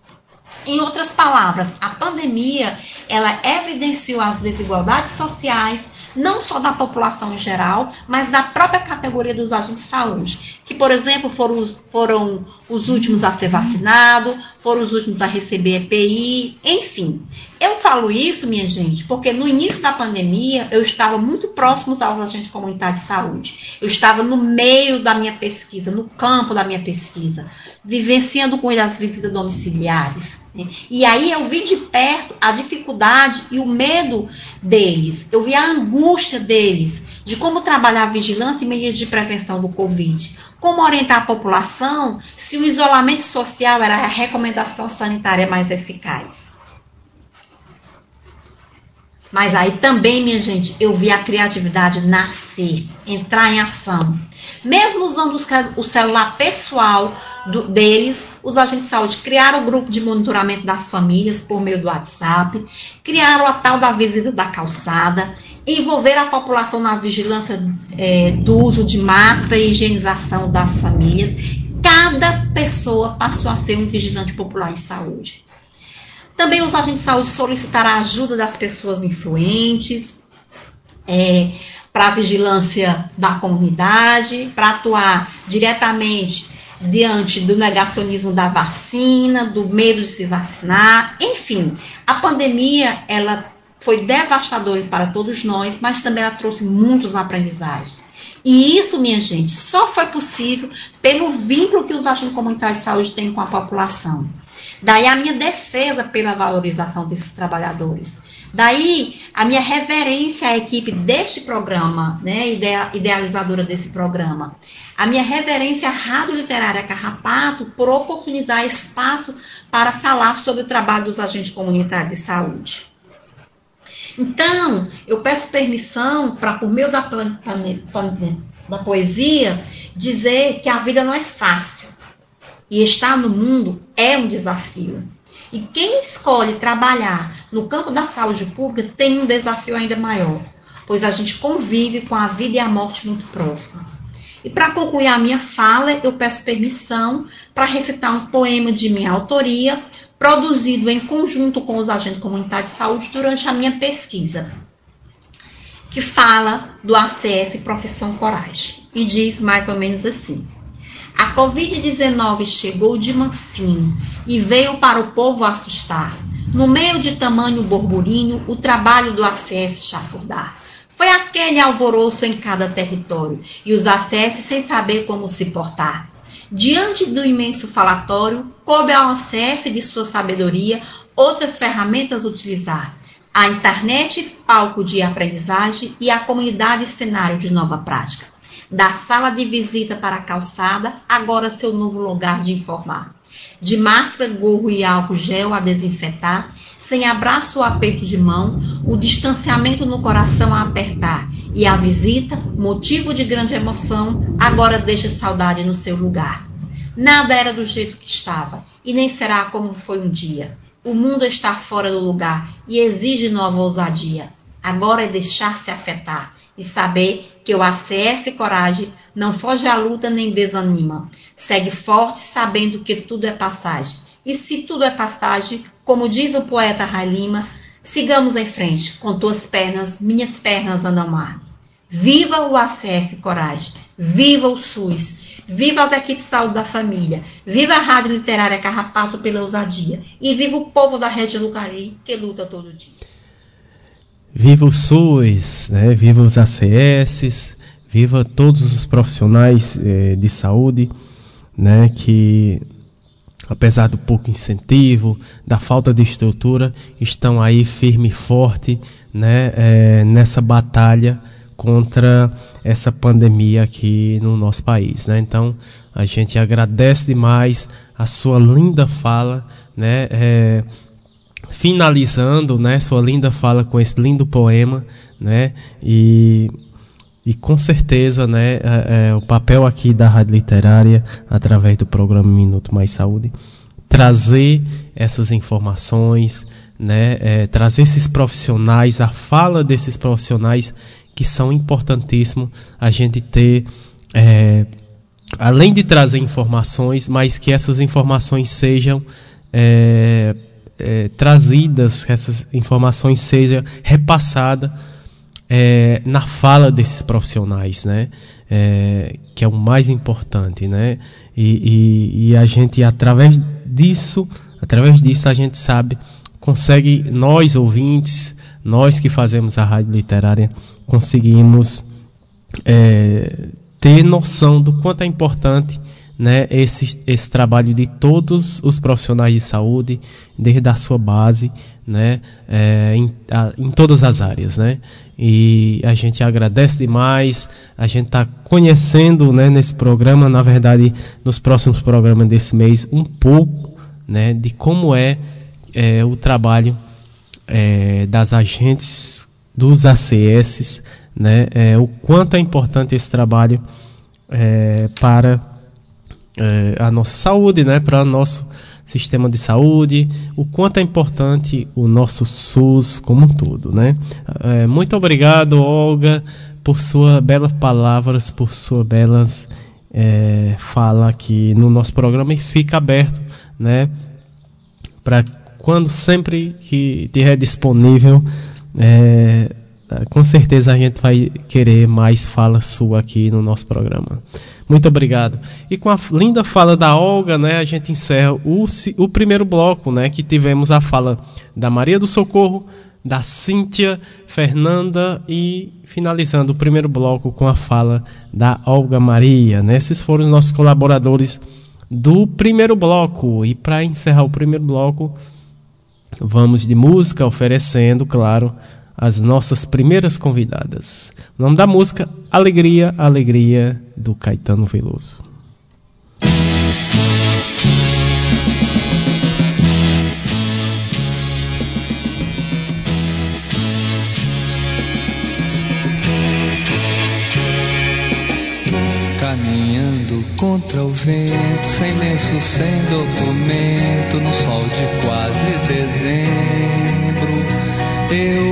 Em outras palavras, a pandemia ela evidenciou as desigualdades sociais, não só da população em geral, mas da própria categoria dos agentes de saúde, que, por exemplo, foram, foram os últimos a ser vacinados, foram os últimos a receber EPI, enfim. Eu falo isso, minha gente, porque no início da pandemia eu estava muito próximo aos agentes comunitários de saúde. Eu estava no meio da minha pesquisa, no campo da minha pesquisa, vivenciando com eles as visitas domiciliares e aí eu vi de perto a dificuldade e o medo deles. Eu vi a angústia deles de como trabalhar a vigilância e medidas de prevenção do Covid. Como orientar a população se o isolamento social era a recomendação sanitária mais eficaz. Mas aí também, minha gente, eu vi a criatividade nascer, entrar em ação. Mesmo usando o celular pessoal do, deles, os agentes de saúde criaram o grupo de monitoramento das famílias por meio do WhatsApp, criaram a tal da visita da calçada, envolveram a população na vigilância é, do uso de máscara e higienização das famílias. Cada pessoa passou a ser um vigilante popular em saúde. Também os agentes de saúde solicitaram a ajuda das pessoas influentes, é, para a vigilância da comunidade, para atuar diretamente diante do negacionismo da vacina, do medo de se vacinar, enfim, a pandemia ela foi devastadora para todos nós, mas também ela trouxe muitos aprendizagens. E isso, minha gente, só foi possível pelo vínculo que os agentes comunitários de saúde têm com a população. Daí a minha defesa pela valorização desses trabalhadores. Daí a minha reverência à equipe deste programa, né, idealizadora desse programa. A minha reverência à Rádio Literária Carrapato por oportunizar espaço para falar sobre o trabalho dos agentes comunitários de saúde. Então, eu peço permissão para, por meio da, da poesia, dizer que a vida não é fácil. E estar no mundo é um desafio. E quem escolhe trabalhar no campo da saúde pública tem um desafio ainda maior, pois a gente convive com a vida e a morte muito próxima. E para concluir a minha fala, eu peço permissão para recitar um poema de minha autoria, produzido em conjunto com os agentes comunitários de saúde durante a minha pesquisa, que fala do ACS Profissão Coragem. E diz mais ou menos assim: a Covid-19 chegou de mansinho e veio para o povo assustar. No meio de tamanho borburinho, o trabalho do ACS chafurdar. Foi aquele alvoroço em cada território e os ACS sem saber como se portar. Diante do imenso falatório, coube ao ACS de sua sabedoria outras ferramentas utilizar. A internet, palco de aprendizagem e a comunidade, cenário de nova prática da sala de visita para a calçada, agora seu novo lugar de informar. De máscara, gorro e álcool gel a desinfetar, sem abraço ou aperto de mão, o distanciamento no coração a apertar. E a visita, motivo de grande emoção, agora deixa saudade no seu lugar. Nada era do jeito que estava, e nem será como foi um dia. O mundo está fora do lugar e exige nova ousadia. Agora é deixar-se afetar e saber que o ACS Coragem não foge à luta nem desanima. Segue forte, sabendo que tudo é passagem. E se tudo é passagem, como diz o poeta Railima, sigamos em frente, com tuas pernas, minhas pernas andam mais. Viva o ACS Coragem, viva o SUS, viva as equipes de saúde da família, viva a Rádio Literária Carrapato pela ousadia e viva o povo da região do Cari que luta todo dia. Viva o SUS, né? viva os ACS, viva todos os profissionais eh, de saúde, né? que apesar do pouco incentivo, da falta de estrutura, estão aí firme e forte né? Eh, nessa batalha contra essa pandemia aqui no nosso país. Né? Então, a gente agradece demais a sua linda fala, né? Eh, finalizando, né, sua linda fala com esse lindo poema, né, e, e com certeza, né, é, é, o papel aqui da Rádio Literária, através do programa Minuto Mais Saúde, trazer essas informações, né, é, trazer esses profissionais, a fala desses profissionais que são importantíssimos a gente ter, é, além de trazer informações, mas que essas informações sejam é, é, trazidas, que essas informações sejam repassadas é, na fala desses profissionais, né? É, que é o mais importante, né? E, e, e, a gente, através disso, através disso, a gente sabe, consegue, nós ouvintes, nós que fazemos a rádio literária, conseguimos é, ter noção do quanto é importante né, esse, esse trabalho de todos os profissionais de saúde, desde a sua base, né, é, em, a, em todas as áreas, né, e a gente agradece demais, a gente está conhecendo, né, nesse programa, na verdade, nos próximos programas desse mês, um pouco, né, de como é, é o trabalho é, das agentes dos ACS, né, é, o quanto é importante esse trabalho é, para é, a nossa saúde, né, para nosso sistema de saúde, o quanto é importante o nosso SUS como um todo, né? É, muito obrigado, Olga, por suas belas palavras, por sua belas é, fala aqui no nosso programa e fica aberto, né? Para quando sempre que estiver disponível, é, com certeza a gente vai querer mais fala sua aqui no nosso programa. Muito obrigado. E com a linda fala da Olga, né, a gente encerra o, o primeiro bloco, né, que tivemos a fala da Maria do Socorro, da Cíntia, Fernanda e finalizando o primeiro bloco com a fala da Olga Maria. Né? Esses foram os nossos colaboradores do primeiro bloco. E para encerrar o primeiro bloco, vamos de música, oferecendo, claro, as nossas primeiras convidadas. O nome da música, Alegria, Alegria, do Caetano Veloso. Caminhando contra o vento, sem lenço, sem documento, no sol de quase dezembro, eu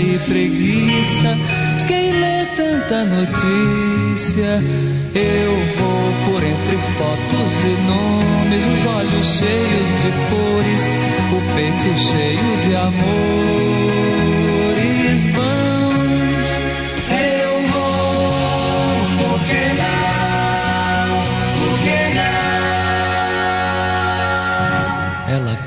e preguiça. Quem lê tanta notícia? Eu vou por entre fotos e nomes, os olhos cheios de cores, o peito cheio de amores.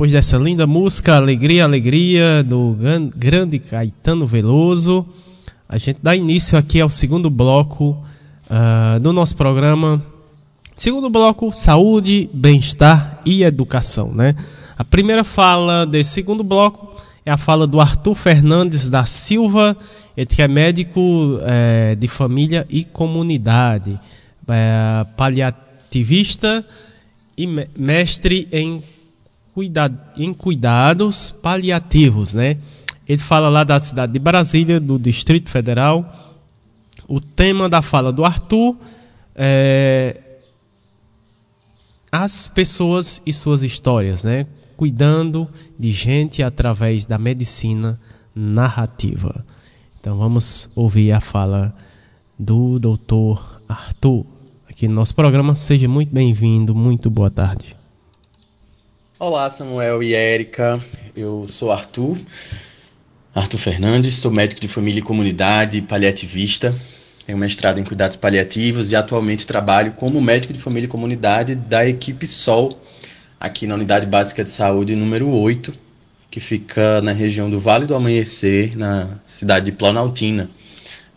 Depois dessa linda música, Alegria, Alegria, do gran- grande Caetano Veloso, a gente dá início aqui ao segundo bloco ah, do nosso programa. Segundo bloco, saúde, bem-estar e educação, né? A primeira fala desse segundo bloco é a fala do Arthur Fernandes da Silva, ele que é médico eh, de família e comunidade, eh, paliativista e me- mestre em, cuida em cuidados paliativos, né? Ele fala lá da cidade de Brasília, do Distrito Federal. O tema da fala do Arthur é as pessoas e suas histórias, né? Cuidando de gente através da medicina narrativa. Então vamos ouvir a fala do doutor Arthur aqui no nosso programa. Seja muito bem-vindo, muito boa tarde. Olá, Samuel e Érica. Eu sou Arthur. Arthur Fernandes, sou médico de família e comunidade, paliativista, tenho mestrado em cuidados paliativos e atualmente trabalho como médico de família e comunidade da equipe SOL, aqui na Unidade Básica de Saúde número 8, que fica na região do Vale do Amanhecer, na cidade de Planaltina,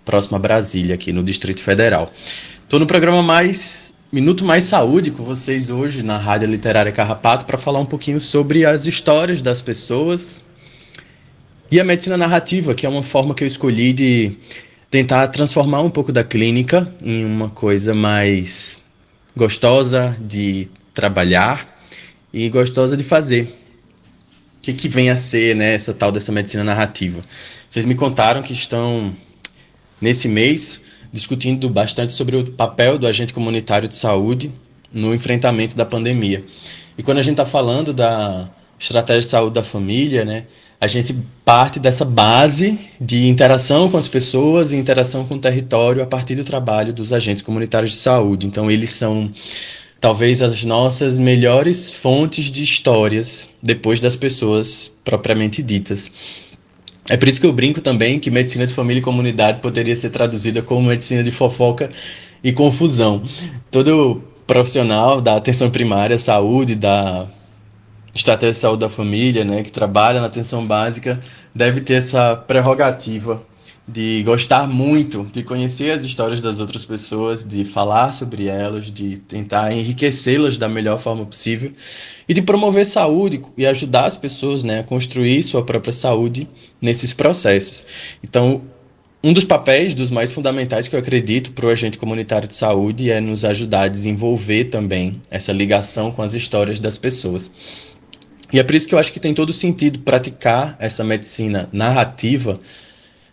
próxima a Brasília, aqui no Distrito Federal. Estou no programa mais Minuto Mais Saúde com vocês hoje na Rádio Literária Carrapato para falar um pouquinho sobre as histórias das pessoas e a medicina narrativa, que é uma forma que eu escolhi de tentar transformar um pouco da clínica em uma coisa mais gostosa de trabalhar e gostosa de fazer. O que, que vem a ser né, essa tal dessa medicina narrativa? Vocês me contaram que estão nesse mês discutindo bastante sobre o papel do agente comunitário de saúde no enfrentamento da pandemia. E quando a gente está falando da estratégia de saúde da família, né, a gente parte dessa base de interação com as pessoas e interação com o território a partir do trabalho dos agentes comunitários de saúde. Então, eles são talvez as nossas melhores fontes de histórias depois das pessoas propriamente ditas. É por isso que eu brinco também que medicina de família e comunidade poderia ser traduzida como medicina de fofoca e confusão. Todo profissional da atenção primária, saúde, da estratégia de saúde da família, né, que trabalha na atenção básica, deve ter essa prerrogativa de gostar muito, de conhecer as histórias das outras pessoas, de falar sobre elas, de tentar enriquecê-las da melhor forma possível e de promover saúde e ajudar as pessoas né, a construir sua própria saúde nesses processos. Então, um dos papéis, dos mais fundamentais que eu acredito para o agente comunitário de saúde é nos ajudar a desenvolver também essa ligação com as histórias das pessoas. E é por isso que eu acho que tem todo sentido praticar essa medicina narrativa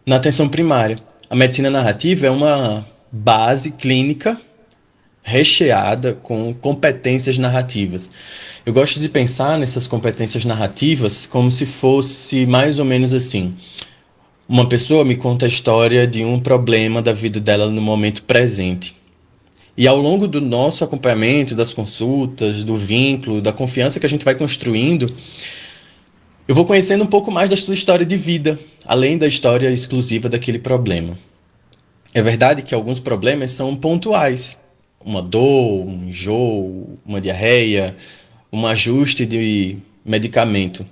na atenção primária. A medicina narrativa é uma base clínica recheada com competências narrativas. Eu gosto de pensar nessas competências narrativas como se fosse mais ou menos assim. Uma pessoa me conta a história de um problema da vida dela no momento presente. E ao longo do nosso acompanhamento, das consultas, do vínculo, da confiança que a gente vai construindo, eu vou conhecendo um pouco mais da sua história de vida, além da história exclusiva daquele problema. É verdade que alguns problemas são pontuais. Uma dor, um enjoo, uma diarreia, um ajuste de medicamento.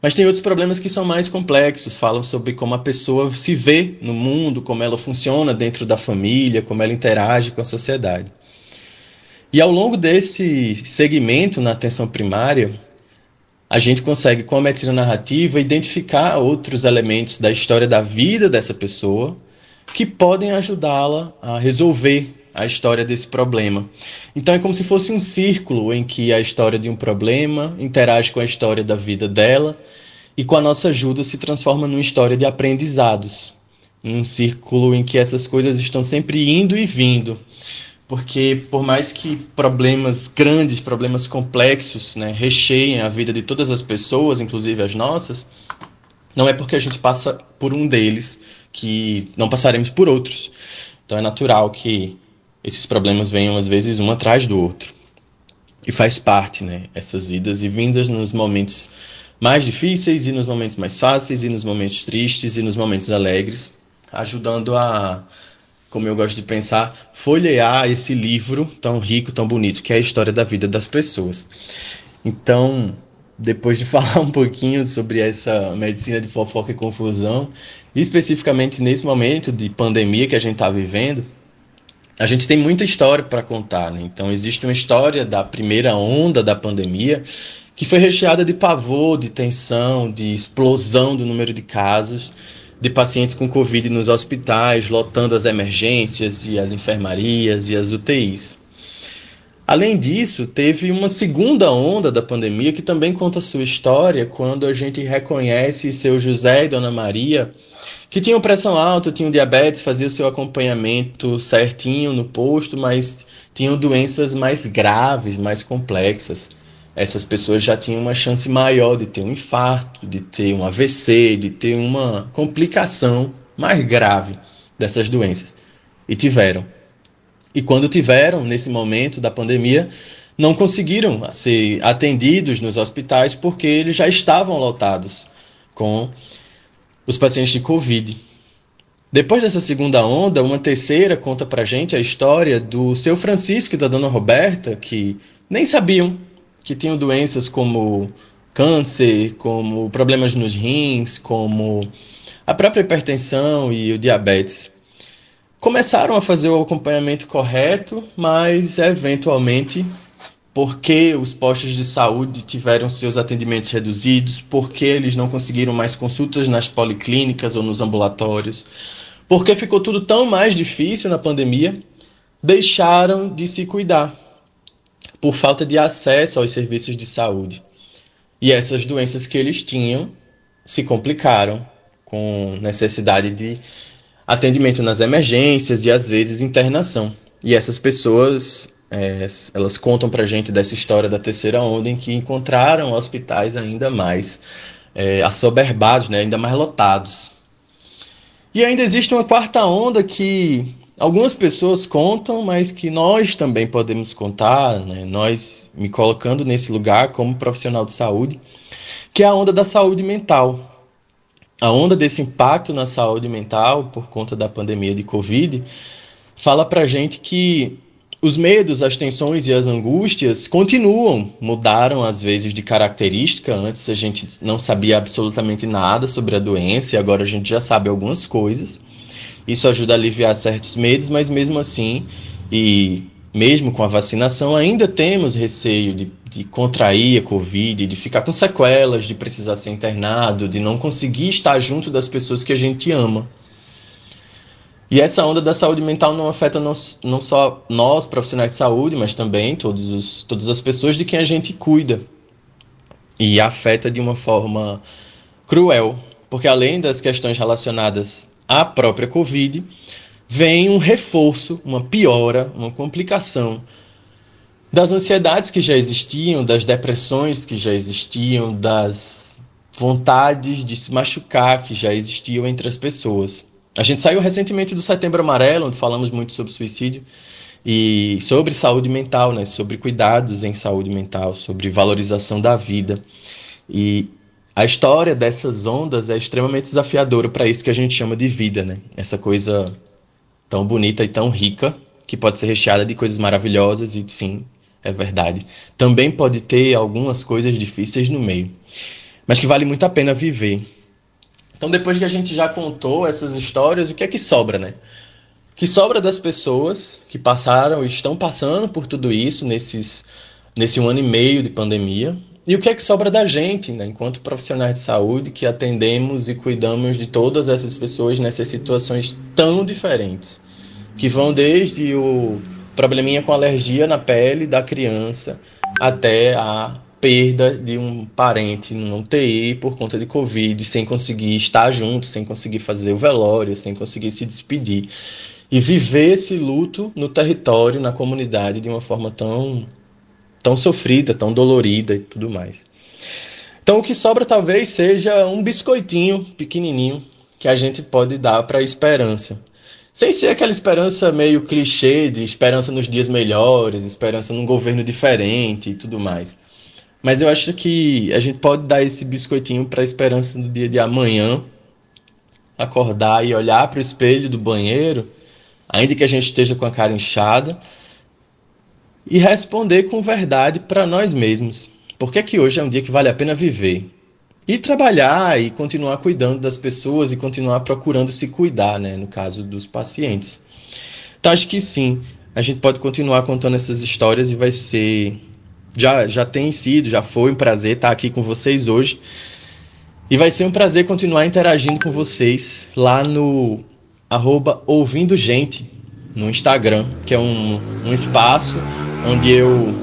Mas tem outros problemas que são mais complexos, falam sobre como a pessoa se vê no mundo, como ela funciona dentro da família, como ela interage com a sociedade. E ao longo desse segmento na atenção primária, a gente consegue, com a medicina narrativa, identificar outros elementos da história da vida dessa pessoa que podem ajudá-la a resolver a história desse problema. Então é como se fosse um círculo em que a história de um problema interage com a história da vida dela e com a nossa ajuda se transforma numa história de aprendizados. Um círculo em que essas coisas estão sempre indo e vindo porque por mais que problemas grandes, problemas complexos, né, recheiem a vida de todas as pessoas, inclusive as nossas, não é porque a gente passa por um deles que não passaremos por outros. Então é natural que esses problemas venham às vezes um atrás do outro. E faz parte, né, essas idas e vindas nos momentos mais difíceis e nos momentos mais fáceis e nos momentos tristes e nos momentos alegres, ajudando a como eu gosto de pensar, folhear esse livro tão rico, tão bonito, que é a história da vida das pessoas. Então, depois de falar um pouquinho sobre essa medicina de fofoca e confusão, especificamente nesse momento de pandemia que a gente está vivendo, a gente tem muita história para contar. Né? Então, existe uma história da primeira onda da pandemia que foi recheada de pavor, de tensão, de explosão do número de casos de pacientes com Covid nos hospitais, lotando as emergências e as enfermarias e as UTIs. Além disso, teve uma segunda onda da pandemia que também conta sua história quando a gente reconhece seu José e Dona Maria, que tinham pressão alta, tinham diabetes, faziam seu acompanhamento certinho no posto, mas tinham doenças mais graves, mais complexas essas pessoas já tinham uma chance maior de ter um infarto, de ter um AVC, de ter uma complicação mais grave dessas doenças. E tiveram. E quando tiveram, nesse momento da pandemia, não conseguiram ser atendidos nos hospitais porque eles já estavam lotados com os pacientes de Covid. Depois dessa segunda onda, uma terceira conta pra gente a história do seu Francisco e da dona Roberta, que nem sabiam que tinham doenças como câncer, como problemas nos rins, como a própria hipertensão e o diabetes. Começaram a fazer o acompanhamento correto, mas eventualmente porque os postos de saúde tiveram seus atendimentos reduzidos, porque eles não conseguiram mais consultas nas policlínicas ou nos ambulatórios, porque ficou tudo tão mais difícil na pandemia, deixaram de se cuidar por falta de acesso aos serviços de saúde. E essas doenças que eles tinham se complicaram com necessidade de atendimento nas emergências e às vezes internação. E essas pessoas é, elas contam para gente dessa história da terceira onda em que encontraram hospitais ainda mais é, assoberbados, né, ainda mais lotados. E ainda existe uma quarta onda que algumas pessoas contam, mas que nós também podemos contar, né, nós me colocando nesse lugar como profissional de saúde, que é a onda da saúde mental. A onda desse impacto na saúde mental por conta da pandemia de Covid fala para gente que os medos, as tensões e as angústias continuam, mudaram às vezes de característica. Antes a gente não sabia absolutamente nada sobre a doença e agora a gente já sabe algumas coisas. Isso ajuda a aliviar certos medos, mas mesmo assim, e mesmo com a vacinação, ainda temos receio de, de contrair a Covid, de ficar com sequelas, de precisar ser internado, de não conseguir estar junto das pessoas que a gente ama. E essa onda da saúde mental não afeta não, não só nós, profissionais de saúde, mas também todos os, todas as pessoas de quem a gente cuida. E afeta de uma forma cruel, porque além das questões relacionadas à própria Covid, vem um reforço, uma piora, uma complicação das ansiedades que já existiam, das depressões que já existiam, das vontades de se machucar que já existiam entre as pessoas. A gente saiu recentemente do Setembro Amarelo, onde falamos muito sobre suicídio e sobre saúde mental, né? Sobre cuidados em saúde mental, sobre valorização da vida. E a história dessas ondas é extremamente desafiadora para isso que a gente chama de vida, né? Essa coisa tão bonita e tão rica que pode ser recheada de coisas maravilhosas e sim, é verdade. Também pode ter algumas coisas difíceis no meio, mas que vale muito a pena viver. Então, depois que a gente já contou essas histórias, o que é que sobra, né? O que sobra das pessoas que passaram e estão passando por tudo isso nesses, nesse um ano e meio de pandemia. E o que é que sobra da gente, né? enquanto profissionais de saúde, que atendemos e cuidamos de todas essas pessoas nessas situações tão diferentes, que vão desde o probleminha com alergia na pele da criança até a perda de um parente num UTI por conta de Covid, sem conseguir estar junto, sem conseguir fazer o velório, sem conseguir se despedir. E viver esse luto no território, na comunidade, de uma forma tão, tão sofrida, tão dolorida e tudo mais. Então, o que sobra talvez seja um biscoitinho pequenininho que a gente pode dar para a esperança. Sem ser aquela esperança meio clichê de esperança nos dias melhores, esperança num governo diferente e tudo mais. Mas eu acho que a gente pode dar esse biscoitinho para a esperança no dia de amanhã, acordar e olhar para o espelho do banheiro, ainda que a gente esteja com a cara inchada, e responder com verdade para nós mesmos. Porque é que hoje é um dia que vale a pena viver. E trabalhar e continuar cuidando das pessoas e continuar procurando se cuidar, né, no caso dos pacientes. Então acho que sim, a gente pode continuar contando essas histórias e vai ser já, já tem sido, já foi um prazer estar aqui com vocês hoje. E vai ser um prazer continuar interagindo com vocês lá no arroba Ouvindo Gente, no Instagram, que é um, um espaço onde eu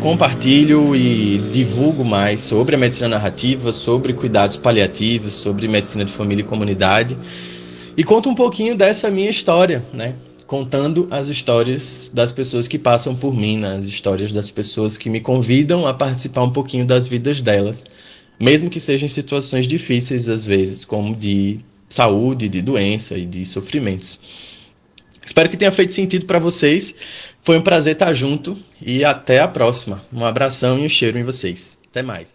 compartilho e divulgo mais sobre a medicina narrativa, sobre cuidados paliativos, sobre medicina de família e comunidade. E conto um pouquinho dessa minha história, né? Contando as histórias das pessoas que passam por mim, né? as histórias das pessoas que me convidam a participar um pouquinho das vidas delas, mesmo que sejam situações difíceis às vezes, como de saúde, de doença e de sofrimentos. Espero que tenha feito sentido para vocês. Foi um prazer estar junto e até a próxima. Um abração e um cheiro em vocês. Até mais.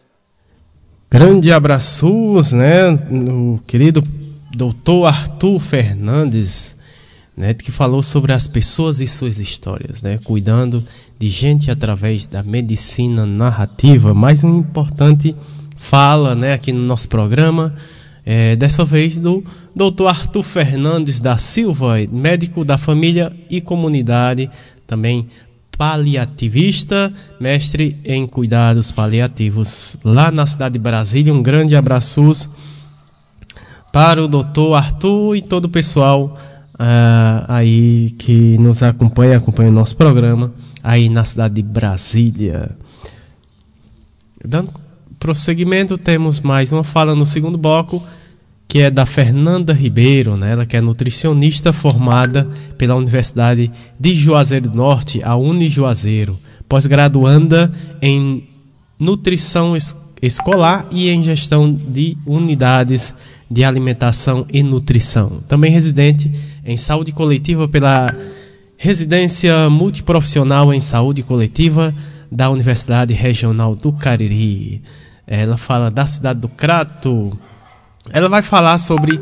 Grande abraços, né? O querido doutor Arthur Fernandes, né, que falou sobre as pessoas e suas histórias, né, cuidando de gente através da medicina narrativa. Mais um importante fala né, aqui no nosso programa, é, dessa vez do doutor Arthur Fernandes da Silva, médico da família e comunidade, também paliativista, mestre em cuidados paliativos lá na cidade de Brasília. Um grande abraço para o doutor Arthur e todo o pessoal uh, aí que nos acompanha, acompanha o nosso programa aí na cidade de Brasília. Dando prosseguimento, temos mais uma fala no segundo bloco que é da Fernanda Ribeiro, né? ela que é nutricionista formada pela Universidade de Juazeiro do Norte, a Unijuazeiro, pós-graduanda em nutrição es escolar e em gestão de unidades de alimentação e nutrição. Também residente em saúde coletiva pela Residência Multiprofissional em Saúde Coletiva da Universidade Regional do Cariri. Ela fala da cidade do Crato, ela vai falar sobre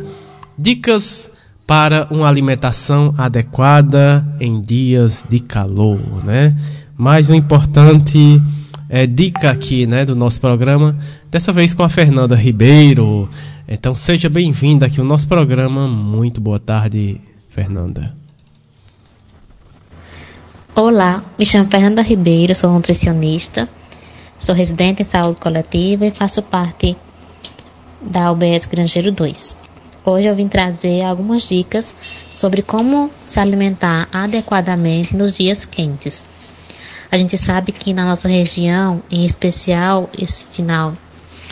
dicas para uma alimentação adequada em dias de calor, né? Mais uma importante é, dica aqui, né, do nosso programa, dessa vez com a Fernanda Ribeiro. Então seja bem-vinda aqui ao nosso programa. Muito boa tarde, Fernanda. Olá, me chamo Fernanda Ribeiro, sou nutricionista, sou residente em saúde coletiva e faço parte da UBS Grangeiro 2. Hoje eu vim trazer algumas dicas sobre como se alimentar adequadamente nos dias quentes. A gente sabe que na nossa região, em especial esse final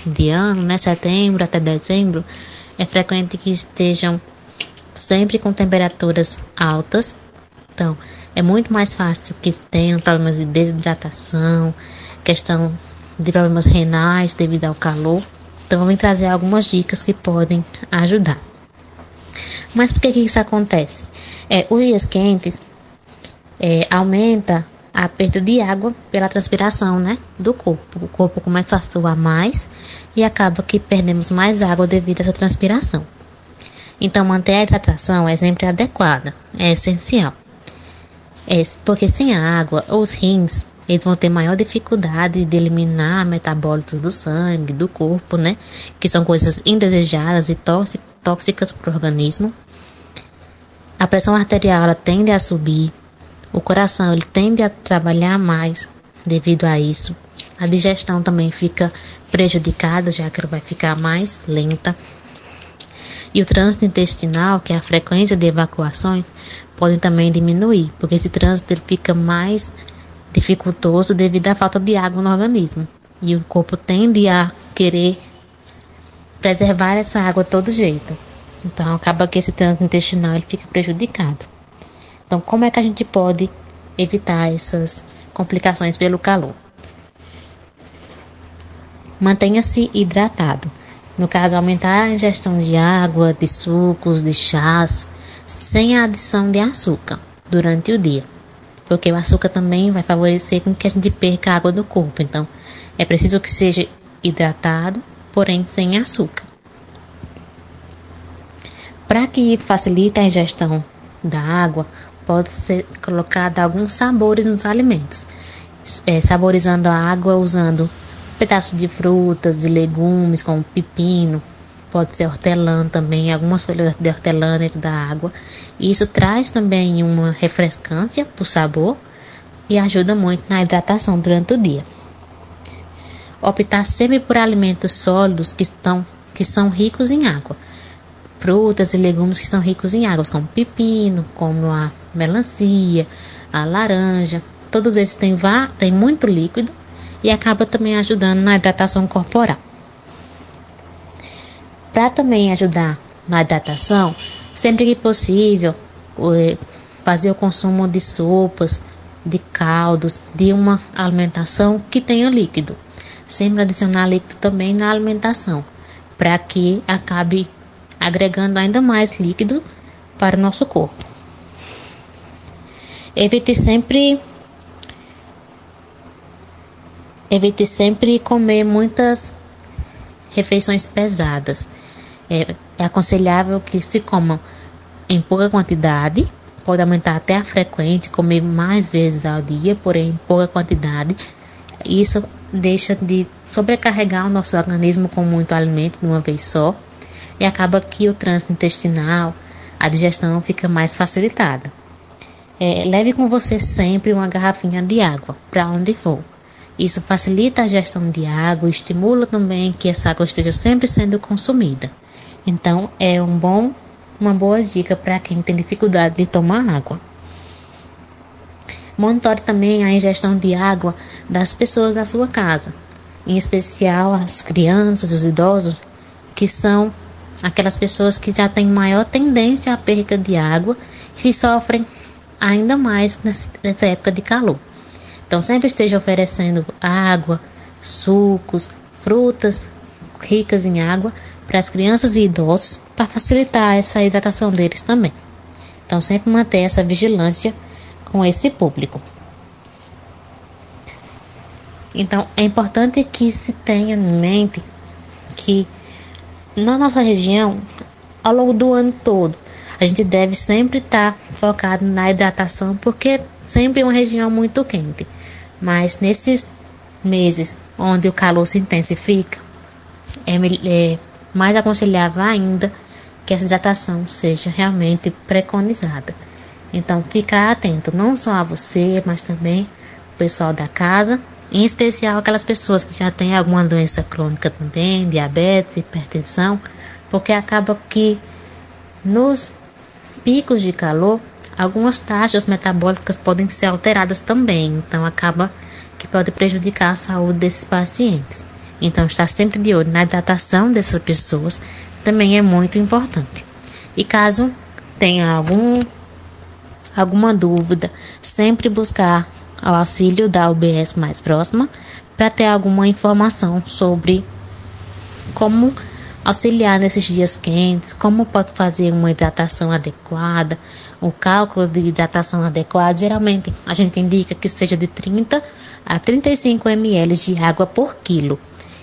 de ano, né, setembro até dezembro, é frequente que estejam sempre com temperaturas altas. Então, é muito mais fácil que tenham problemas de desidratação, questão de problemas renais devido ao calor. Então, vou trazer algumas dicas que podem ajudar. Mas por que, que isso acontece? É, os dias quentes é, aumenta a perda de água pela transpiração né, do corpo. O corpo começa a suar mais e acaba que perdemos mais água devido a essa transpiração. Então, manter a hidratação é sempre adequada, é essencial. É, porque sem a água, os rins eles vão ter maior dificuldade de eliminar metabólitos do sangue, do corpo, né? Que são coisas indesejadas e tóxicas para o organismo. A pressão arterial ela tende a subir, o coração ele tende a trabalhar mais devido a isso. A digestão também fica prejudicada, já que ela vai ficar mais lenta. E o trânsito intestinal, que é a frequência de evacuações, pode também diminuir, porque esse trânsito ele fica mais dificultoso devido à falta de água no organismo. E o corpo tende a querer preservar essa água todo jeito. Então acaba que esse trânsito intestinal ele fica prejudicado. Então como é que a gente pode evitar essas complicações pelo calor? Mantenha-se hidratado. No caso, aumentar a ingestão de água, de sucos, de chás, sem a adição de açúcar durante o dia porque o açúcar também vai favorecer com que a gente perca a água do corpo. Então, é preciso que seja hidratado, porém sem açúcar. Para que facilite a ingestão da água, pode ser colocado alguns sabores nos alimentos, é, saborizando a água usando pedaços de frutas, de legumes, como pepino, pode ser hortelã também, algumas folhas de hortelã dentro da água. Isso traz também uma refrescância para o sabor e ajuda muito na hidratação durante o dia. Optar sempre por alimentos sólidos que, estão, que são ricos em água. Frutas e legumes que são ricos em água, como pepino, como a melancia, a laranja. Todos esses têm, têm muito líquido e acaba também ajudando na hidratação corporal. Para também ajudar na hidratação, sempre que possível, fazer o consumo de sopas, de caldos, de uma alimentação que tenha líquido. Sempre adicionar líquido também na alimentação, para que acabe agregando ainda mais líquido para o nosso corpo. Evite sempre evite sempre comer muitas refeições pesadas É, é aconselhável que se comam em pouca quantidade, pode aumentar até a frequência, comer mais vezes ao dia, porém em pouca quantidade. Isso deixa de sobrecarregar o nosso organismo com muito alimento de uma vez só e acaba que o trânsito intestinal, a digestão fica mais facilitada. É, leve com você sempre uma garrafinha de água para onde for. Isso facilita a gestão de água estimula também que essa água esteja sempre sendo consumida. Então, é um bom, uma boa dica para quem tem dificuldade de tomar água. Monitore também a ingestão de água das pessoas da sua casa, em especial as crianças, os idosos, que são aquelas pessoas que já têm maior tendência à perda de água e sofrem ainda mais nessa época de calor. Então, sempre esteja oferecendo água, sucos, frutas ricas em água para as crianças e idosos para facilitar essa hidratação deles também. Então, sempre manter essa vigilância com esse público. Então, é importante que se tenha em mente que na nossa região, ao longo do ano todo, a gente deve sempre estar tá focado na hidratação, porque sempre é uma região muito quente. Mas nesses meses onde o calor se intensifica, é, é mais aconselhável ainda que essa hidratação seja realmente preconizada. Então, ficar atento não só a você, mas também o pessoal da casa, em especial aquelas pessoas que já têm alguma doença crônica também, diabetes, hipertensão, porque acaba que nos picos de calor, algumas taxas metabólicas podem ser alteradas também, então acaba que pode prejudicar a saúde desses pacientes. Então, estar sempre de olho na hidratação dessas pessoas também é muito importante. E caso tenha algum alguma dúvida, sempre buscar o auxílio da UBS mais próxima para ter alguma informação sobre como auxiliar nesses dias quentes, como pode fazer uma hidratação adequada, o cálculo de hidratação adequado, geralmente a gente indica que seja de 30 a 35 ml de água por quilo.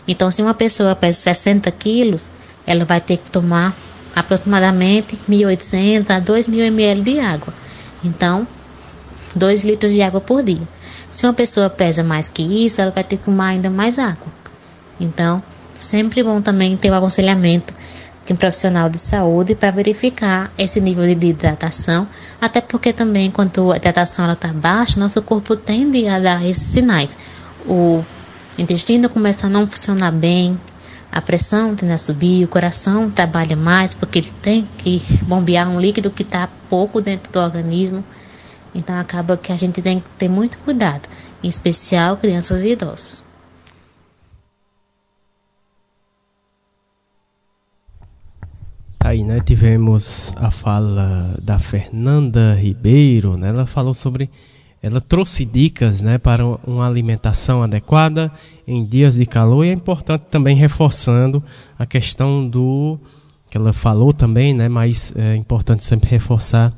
Então, se uma pessoa pesa 60 quilos, ela vai ter que tomar aproximadamente 1.800 a 2.000 ml de água. Então, 2 litros de água por dia. Se uma pessoa pesa mais que isso, ela vai ter que tomar ainda mais água. Então, sempre bom também ter o aconselhamento de um profissional de saúde para verificar esse nível de hidratação, até porque também quando a hidratação está baixa, nosso corpo tende a dar esses sinais. O intestino começa a não funcionar bem, a pressão tende a subir, o coração trabalha mais porque ele tem que bombear um líquido que está pouco dentro do organismo. Então acaba que a gente tem que ter muito cuidado, em especial crianças e idosos. Aí, né, tivemos a fala da Fernanda Ribeiro, né? Ela falou sobre ela trouxe dicas né, para uma alimentação adequada em dias de calor e é importante também reforçando a questão do que ela falou também, né, mas é importante sempre reforçar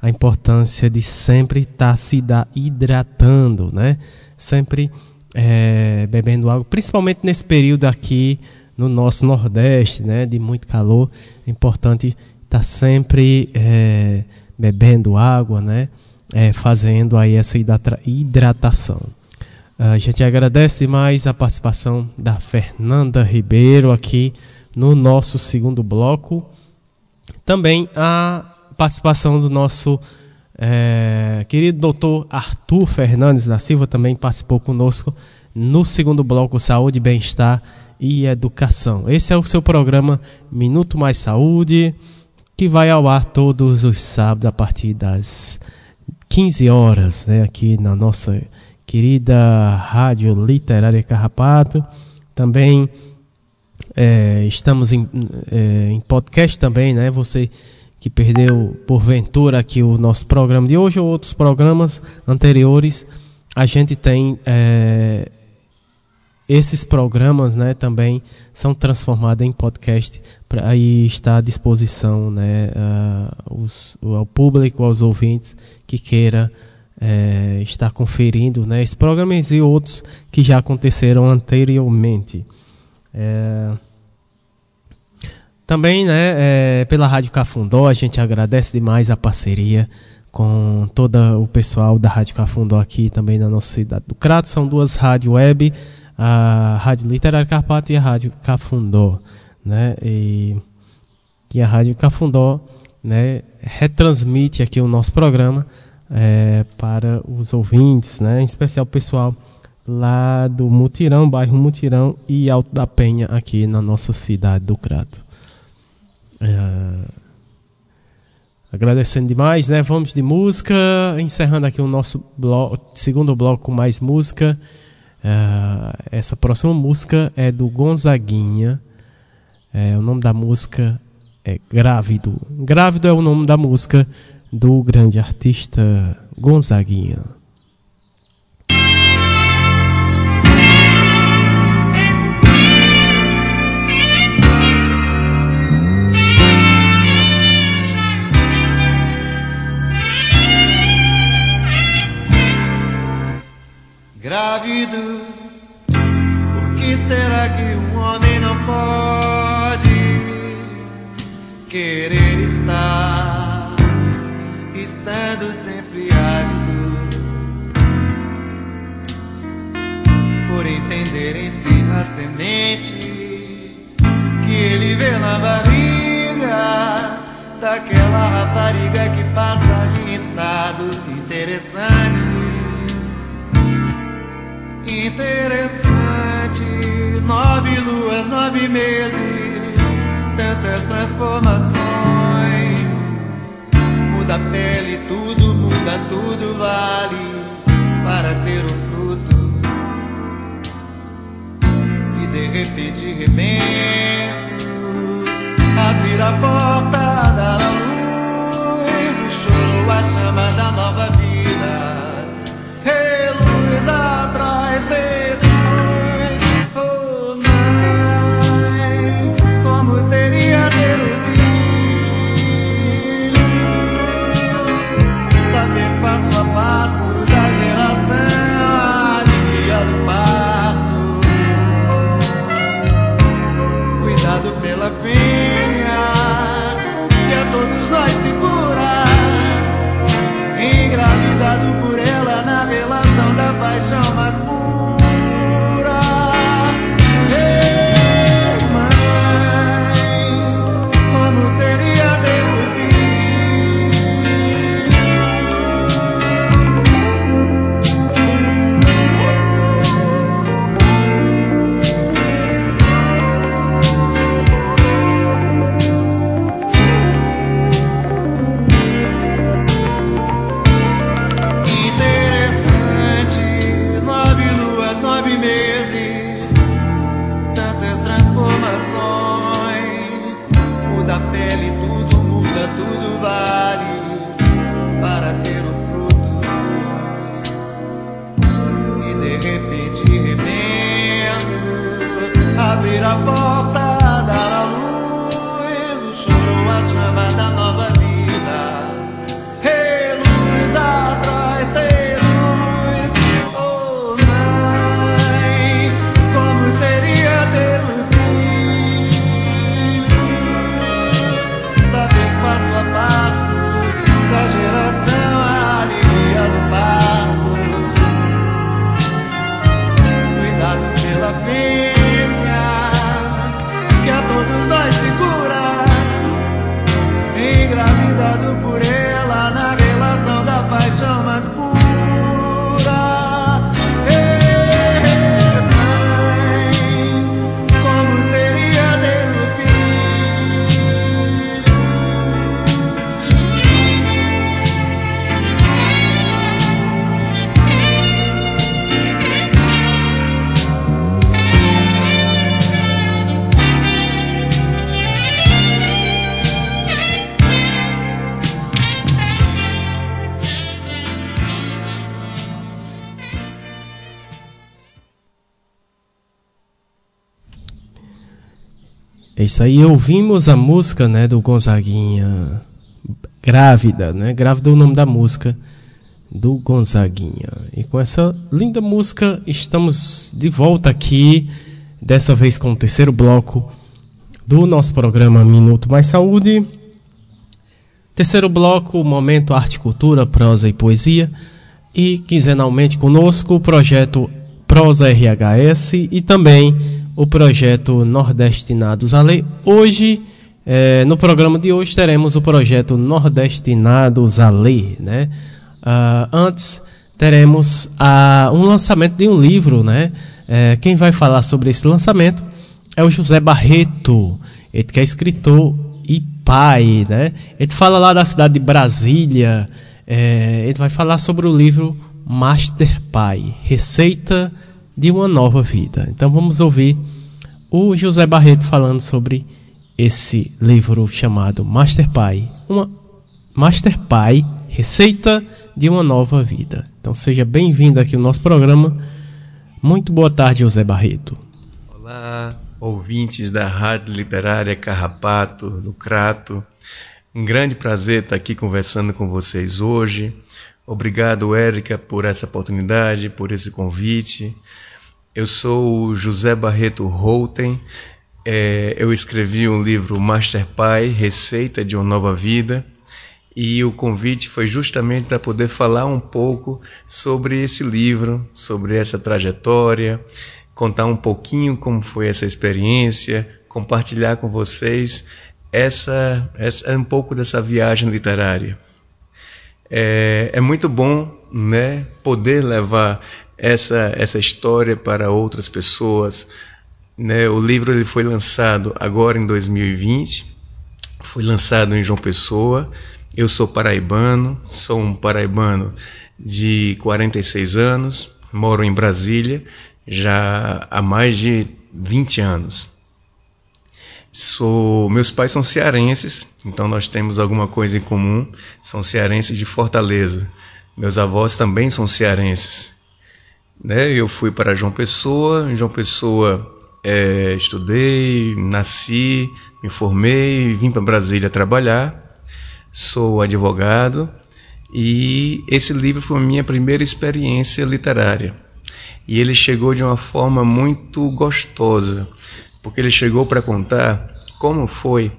a importância de sempre estar tá se hidratando, né, sempre é, bebendo água, principalmente nesse período aqui no nosso Nordeste, né, de muito calor, é importante estar tá sempre é, bebendo água, né, é, fazendo aí essa hidratação. A gente agradece mais a participação da Fernanda Ribeiro aqui no nosso segundo bloco. Também a participação do nosso é, querido doutor Arthur Fernandes da Silva também participou conosco no segundo bloco Saúde, Bem-Estar e Educação. Esse é o seu programa Minuto Mais Saúde, que vai ao ar todos os sábados a partir das 15 horas, né, aqui na nossa querida Rádio Literária Carrapato. Também é, estamos em, é, em, podcast também, né? Você que perdeu porventura aqui o nosso programa de hoje ou outros programas anteriores, a gente tem é, esses programas, né? Também são transformados em podcast para aí está à disposição, né? Uh, os, ao público, aos ouvintes que queira é, estar conferindo né, esses programas e outros que já aconteceram anteriormente. É, Também, né, é, pela Rádio Cafundó, a gente agradece demais a parceria com todo o pessoal da Rádio Cafundó aqui também na nossa cidade do Crato. São duas rádios web, a Rádio Literária Carpato e a Rádio Cafundó, né? E, e a Rádio Cafundó, né, retransmite aqui o nosso programa é, para os ouvintes, né, em especial o pessoal lá do Mutirão, bairro Mutirão e Alto da Penha, aqui na nossa cidade do Crato. É, agradecendo demais, né? Vamos de música, encerrando aqui o nosso bloco, segundo bloco com mais música. É, essa próxima música é do Gonzaguinha. É, o nome da música é Grávido. Grávido é o nome da música do grande artista Gonzaguinha. Por que será que um homem não pode querer estar, estando sempre ávido, por entender em si a semente que ele vê na barriga daquela rapariga que passa em estado interessante interessante. Nove luas, nove meses, tantas transformações. Muda a pele, tudo muda, tudo vale para ter um fruto. E de repente rebento, abrir a porta, dar a luz, o choro, a chama da nova vida. Isso aí, ouvimos a música, né, do Gonzaguinha, Grávida, né? Grávida é o nome da música do Gonzaguinha. E com essa linda música, estamos de volta aqui, dessa vez com o terceiro bloco do nosso programa Minuto Mais Saúde. Terceiro bloco, Momento Arte, Cultura, Prosa e Poesia. E quinzenalmente conosco o projeto Prosa RHS e também o projeto Nordestinados a Ler. Hoje, é, no programa de hoje, teremos o projeto Nordestinados a Ler. Né? Uh, antes, teremos uh, um lançamento de um livro. Né? É, quem vai falar sobre esse lançamento é o José Barreto, ele que é escritor e pai. Né? Ele fala lá da cidade de Brasília. É, ele vai falar sobre o livro Master Pai Receita de uma nova vida. Então vamos ouvir o José Barreto falando sobre esse livro chamado Master Pai, uma Master Pai, Receita de uma nova vida. Então seja bem-vindo aqui no nosso programa. Muito boa tarde, José Barreto. Olá, ouvintes da Rádio Literária Carrapato, do Crato. Um grande prazer estar aqui conversando com vocês hoje. Obrigado, Érica, por essa oportunidade, por esse convite. Eu sou o José Barreto Holten. É, eu escrevi um livro Master Pai, Receita de uma Nova Vida. E o convite foi justamente para poder falar um pouco sobre esse livro, sobre essa trajetória, contar um pouquinho como foi essa experiência, compartilhar com vocês essa, essa um pouco dessa viagem literária. É, é muito bom né, poder levar essa, essa história para outras pessoas. Né? O livro ele foi lançado agora em 2020, foi lançado em João Pessoa. Eu sou paraibano, sou um paraibano de 46 anos, moro em Brasília já há mais de 20 anos. Sou, meus pais são cearenses, então nós temos alguma coisa em comum. São cearenses de Fortaleza. Meus avós também são cearenses. Né? Eu fui para João Pessoa, em João Pessoa é, estudei, nasci, me formei, vim para Brasília trabalhar. Sou advogado e esse livro foi a minha primeira experiência literária. E ele chegou de uma forma muito gostosa, porque ele chegou para contar como foi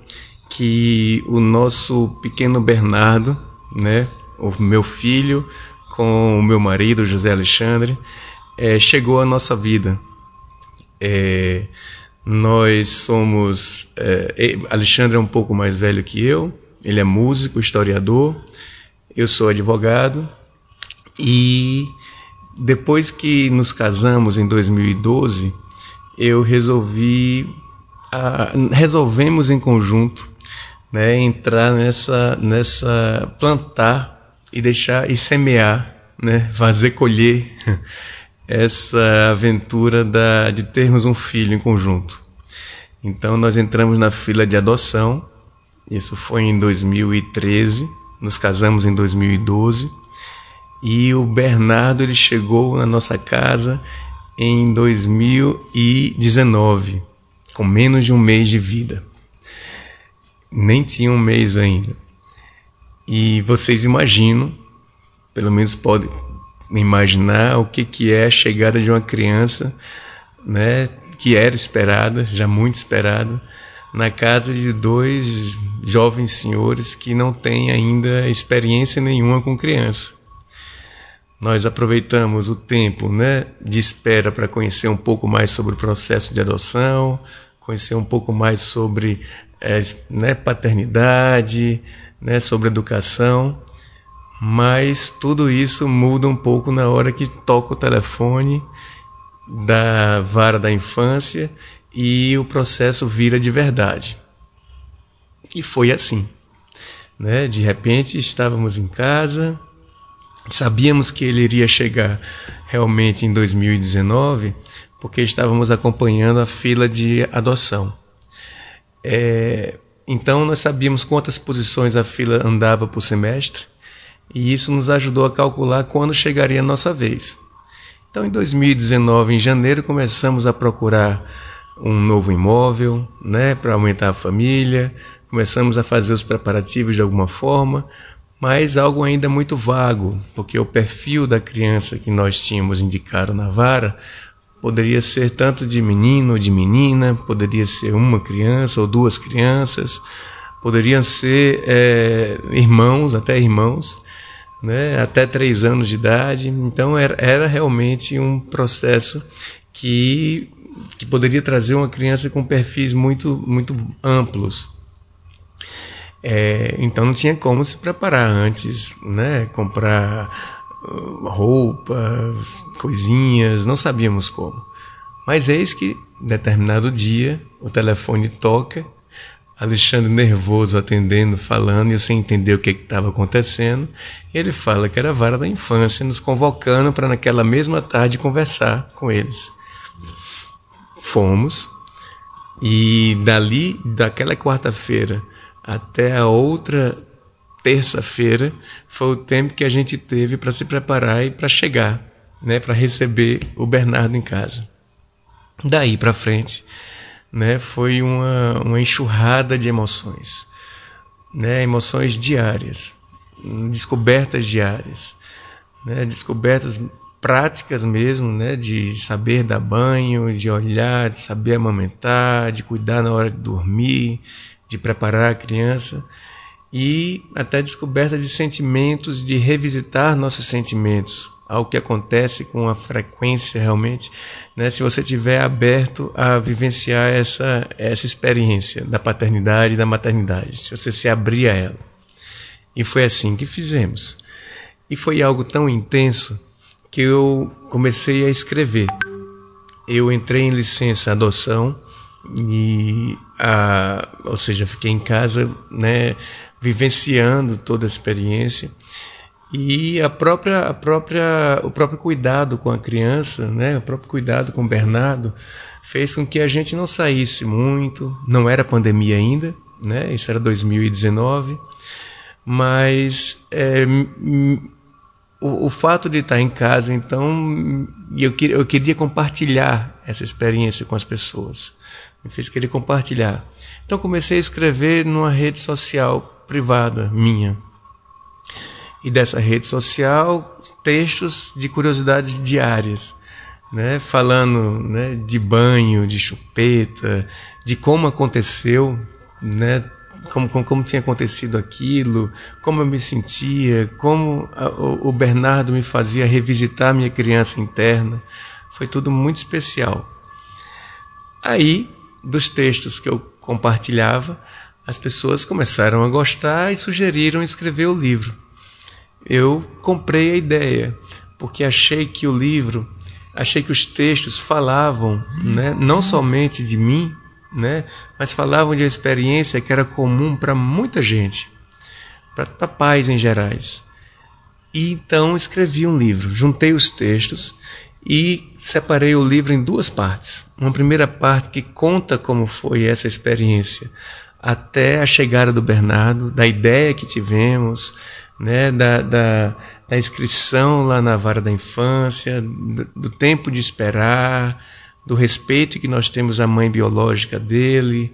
que o nosso pequeno Bernardo, né, o meu filho, com o meu marido José Alexandre, é, chegou à nossa vida. É, nós somos. É, Alexandre é um pouco mais velho que eu, ele é músico, historiador, eu sou advogado e depois que nos casamos em 2012, eu resolvi. A, resolvemos em conjunto né, entrar nessa, nessa. plantar e deixar e semear, né, fazer colher essa aventura da, de termos um filho em conjunto. Então nós entramos na fila de adoção, isso foi em 2013, nos casamos em 2012 e o Bernardo ele chegou na nossa casa em 2019, com menos de um mês de vida. Nem tinha um mês ainda. E vocês imaginam, pelo menos podem imaginar o que, que é a chegada de uma criança, né, que era esperada, já muito esperada, na casa de dois jovens senhores que não têm ainda experiência nenhuma com criança. Nós aproveitamos o tempo né, de espera para conhecer um pouco mais sobre o processo de adoção, conhecer um pouco mais sobre é, né, paternidade, né, sobre educação mas tudo isso muda um pouco na hora que toca o telefone da vara da infância e o processo vira de verdade. E foi assim. Né? De repente estávamos em casa, sabíamos que ele iria chegar realmente em 2019, porque estávamos acompanhando a fila de adoção. É, então nós sabíamos quantas posições a fila andava por semestre e isso nos ajudou a calcular quando chegaria a nossa vez. Então, em 2019, em janeiro, começamos a procurar um novo imóvel, né, para aumentar a família, começamos a fazer os preparativos de alguma forma, mas algo ainda muito vago, porque o perfil da criança que nós tínhamos indicado na vara Poderia ser tanto de menino ou de menina, poderia ser uma criança ou duas crianças, poderiam ser é, irmãos, até irmãos, né, até três anos de idade. Então era, era realmente um processo que, que poderia trazer uma criança com perfis muito, muito amplos. É, então não tinha como se preparar antes, né, comprar roupas, coisinhas, não sabíamos como. Mas eis que, determinado dia, o telefone toca, Alexandre nervoso atendendo, falando, e eu sem entender o que estava acontecendo. Ele fala que era a vara da infância, nos convocando para naquela mesma tarde conversar com eles. Fomos, e dali, daquela quarta-feira até a outra terça-feira foi o tempo que a gente teve para se preparar e para chegar, né, para receber o Bernardo em casa. Daí para frente, né, foi uma, uma enxurrada de emoções, né, emoções diárias, descobertas diárias, né, descobertas práticas mesmo, né, de saber dar banho, de olhar, de saber amamentar, de cuidar na hora de dormir, de preparar a criança e até descoberta de sentimentos, de revisitar nossos sentimentos, algo que acontece com a frequência realmente, né? Se você tiver aberto a vivenciar essa essa experiência da paternidade e da maternidade, se você se abrir a ela. E foi assim que fizemos. E foi algo tão intenso que eu comecei a escrever. Eu entrei em licença adoção e a, ou seja, fiquei em casa, né, vivenciando toda a experiência e a própria, a própria, o próprio cuidado com a criança, né, o próprio cuidado com o Bernardo, fez com que a gente não saísse muito. Não era pandemia ainda, né, isso era 2019, mas é, o, o, fato de estar em casa, então, eu, eu queria compartilhar essa experiência com as pessoas. Me fez querer compartilhar. Então comecei a escrever numa rede social privada minha. E dessa rede social, textos de curiosidades diárias, né? falando né, de banho, de chupeta, de como aconteceu, né? como, como, como tinha acontecido aquilo, como eu me sentia, como a, o, o Bernardo me fazia revisitar minha criança interna. Foi tudo muito especial. Aí, dos textos que eu compartilhava, as pessoas começaram a gostar e sugeriram escrever o livro. Eu comprei a ideia, porque achei que o livro, achei que os textos falavam né, não somente de mim, né, mas falavam de uma experiência que era comum para muita gente, para pais em gerais. E então escrevi um livro, juntei os textos e separei o livro em duas partes. Uma primeira parte que conta como foi essa experiência, até a chegada do Bernardo, da ideia que tivemos, né, da, da, da inscrição lá na vara da infância, do, do tempo de esperar, do respeito que nós temos à mãe biológica dele,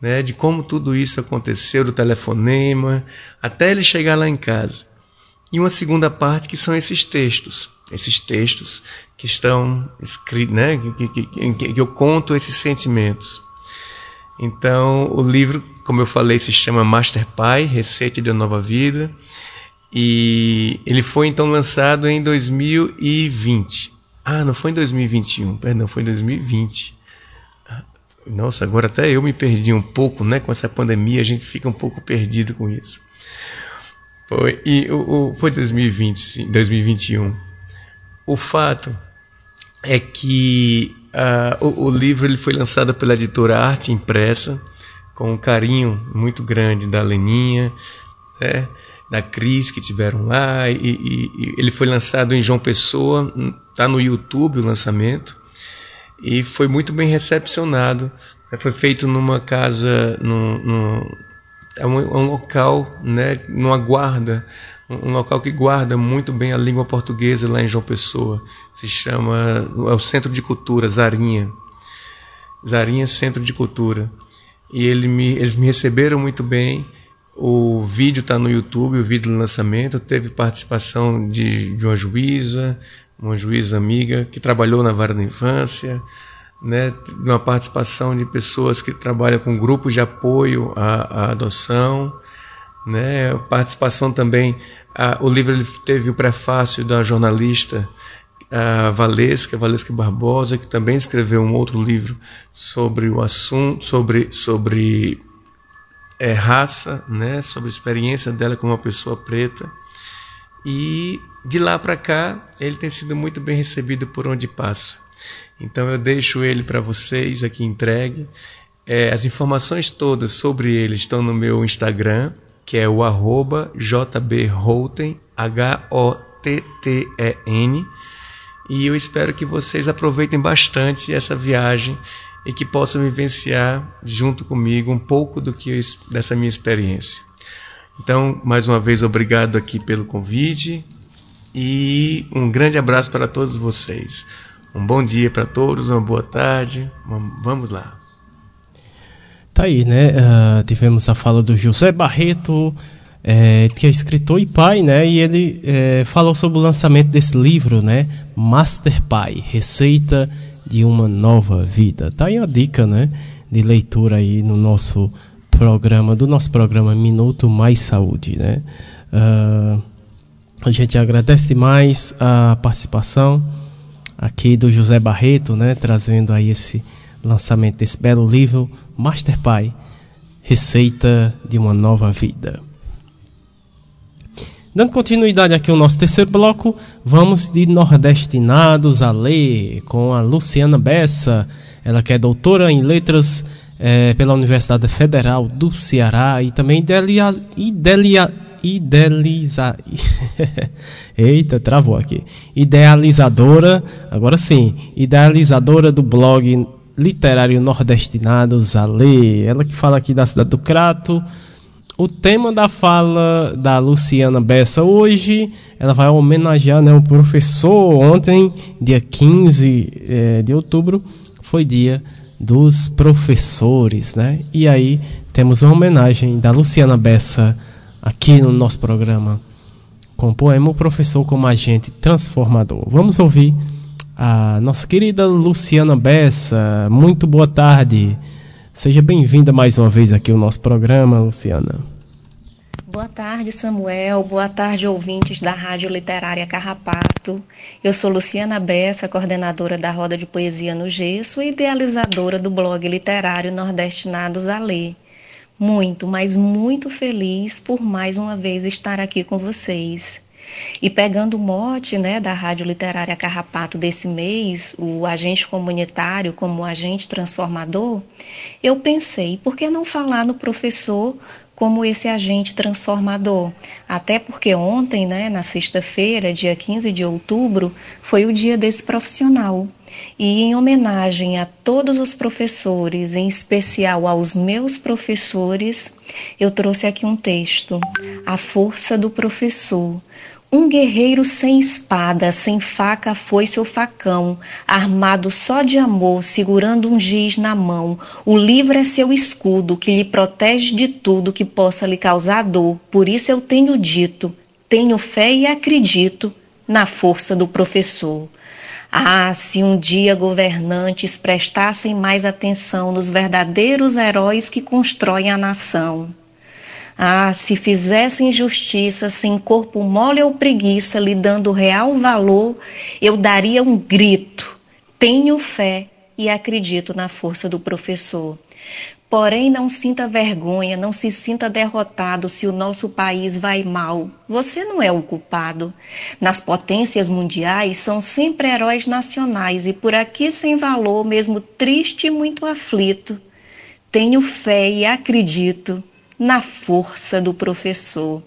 né, de como tudo isso aconteceu, do telefonema, até ele chegar lá em casa. E uma segunda parte que são esses textos, esses textos que estão escritos, né, que, que, que, que eu conto esses sentimentos. Então, o livro, como eu falei, se chama Master Pai, Receita de uma Nova Vida, e ele foi então lançado em 2020. Ah, não foi em 2021, perdão, foi em 2020. Nossa, agora até eu me perdi um pouco, né? Com essa pandemia, a gente fica um pouco perdido com isso. Foi, e o, o foi 2020, sim, 2021. O fato é que Uh, o, o, livro ele foi lançado pela editora Arte Impressa, com um carinho muito grande da Leninha, né, da Cris, que tiveram lá. E, e, e ele foi lançado em João Pessoa, está no YouTube o lançamento, e foi muito bem recepcionado. Foi feito numa casa, num, num é um, um, local, né, numa guarda um local que guarda muito bem a língua portuguesa lá em João Pessoa. Se chama é o Centro de Cultura Zarinha. Zarinha Centro de Cultura. E ele me, eles me receberam muito bem. O vídeo está no YouTube, o vídeo do lançamento. Teve participação de, de uma juíza, uma juíza amiga que trabalhou na vara da infância, né, uma participação de pessoas que trabalham com grupos de apoio à, à adoção, né, participação também. A, o livro teve o prefácio da jornalista a Valesca, Valesca Barbosa, que também escreveu um outro livro sobre o assunto, sobre, sobre é, raça, né, sobre a experiência dela como uma pessoa preta. E de lá para cá, ele tem sido muito bem recebido por onde passa. Então eu deixo ele para vocês aqui entregue. É, as informações todas sobre ele estão no meu Instagram, que é o arroba jbholten, H-O-T-T-E-N. E eu espero que vocês aproveitem bastante essa viagem e que possam vivenciar junto comigo um pouco do que eu, dessa minha experiência. Então, mais uma vez, obrigado aqui pelo convite e um grande abraço para todos vocês. Um bom dia para todos, uma boa tarde. Vamos lá. Tá aí, né? Uh, tivemos a fala do José Barreto, é, que é escritor e pai, né? E ele é, falou sobre o lançamento desse livro, né? Master Pai, Receita de uma Nova Vida. Tá aí a dica, né? De leitura aí no nosso programa, do nosso programa Minuto Mais Saúde, né? Uh, a gente agradece demais a participação aqui do José Barreto, né? Trazendo aí esse lançamento desse belo livro, Master Pai, Receita de uma Nova Vida. Dando continuidade aqui ao nosso terceiro bloco, vamos de Nordestinados a Ler com a Luciana Bessa, ela que é doutora em letras é, pela Universidade Federal do Ceará e também idelia, idelia, idealiza, eita, travou aqui, idealizadora, agora sim, idealizadora do blog literário Nordestinados a Ler, ela que fala aqui da cidade do Crato, o tema da fala da Luciana Bessa hoje, ela vai homenagear né, o professor. Ontem, dia 15 é, de outubro, foi dia dos professores, né? E aí temos uma homenagem da Luciana Bessa aqui no nosso programa com o poema O Professor como Agente Transformador. Vamos ouvir a nossa querida Luciana Bessa. Muito boa tarde. Seja bem-vinda mais uma vez aqui ao nosso programa, Luciana. Boa tarde, Samuel. Boa tarde, ouvintes da Rádio Literária Carrapato. Eu sou Luciana Bessa, coordenadora da Roda de Poesia no Gesso e idealizadora do blog literário Nordestinados a Ler. Muito, mas muito feliz por mais uma vez estar aqui com vocês. E pegando o mote né, da Rádio Literária Carrapato desse mês, o agente comunitário como agente transformador, eu pensei, por que não falar no professor como esse agente transformador. Até porque ontem, né, na sexta-feira, dia 15 de outubro, foi o dia desse profissional. E em homenagem a todos os professores, em especial aos meus professores, eu trouxe aqui um texto, A Força do Professor, um guerreiro sem espada, sem faca, foi seu facão, armado só de amor, segurando um giz na mão. O livro é seu escudo, que lhe protege de tudo que possa lhe causar dor. Por isso eu tenho dito, tenho fé e acredito na força do professor. Ah, se um dia governantes prestassem mais atenção nos verdadeiros heróis que constroem a nação. Ah, se fizessem justiça sem corpo mole ou preguiça, lhe dando real valor, eu daria um grito. Tenho fé e acredito na força do professor. Porém, não sinta vergonha, não se sinta derrotado se o nosso país vai mal. Você não é o culpado. Nas potências mundiais são sempre heróis nacionais e por aqui sem valor, mesmo triste e muito aflito. Tenho fé e acredito na força do professor.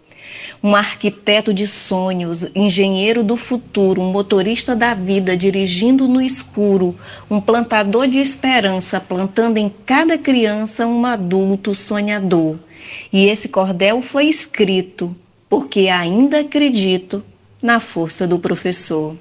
Um arquiteto de sonhos, engenheiro do futuro, um motorista da vida dirigindo no escuro, um plantador de esperança, plantando em cada criança um adulto sonhador. E esse cordel foi escrito porque ainda acredito na força do professor.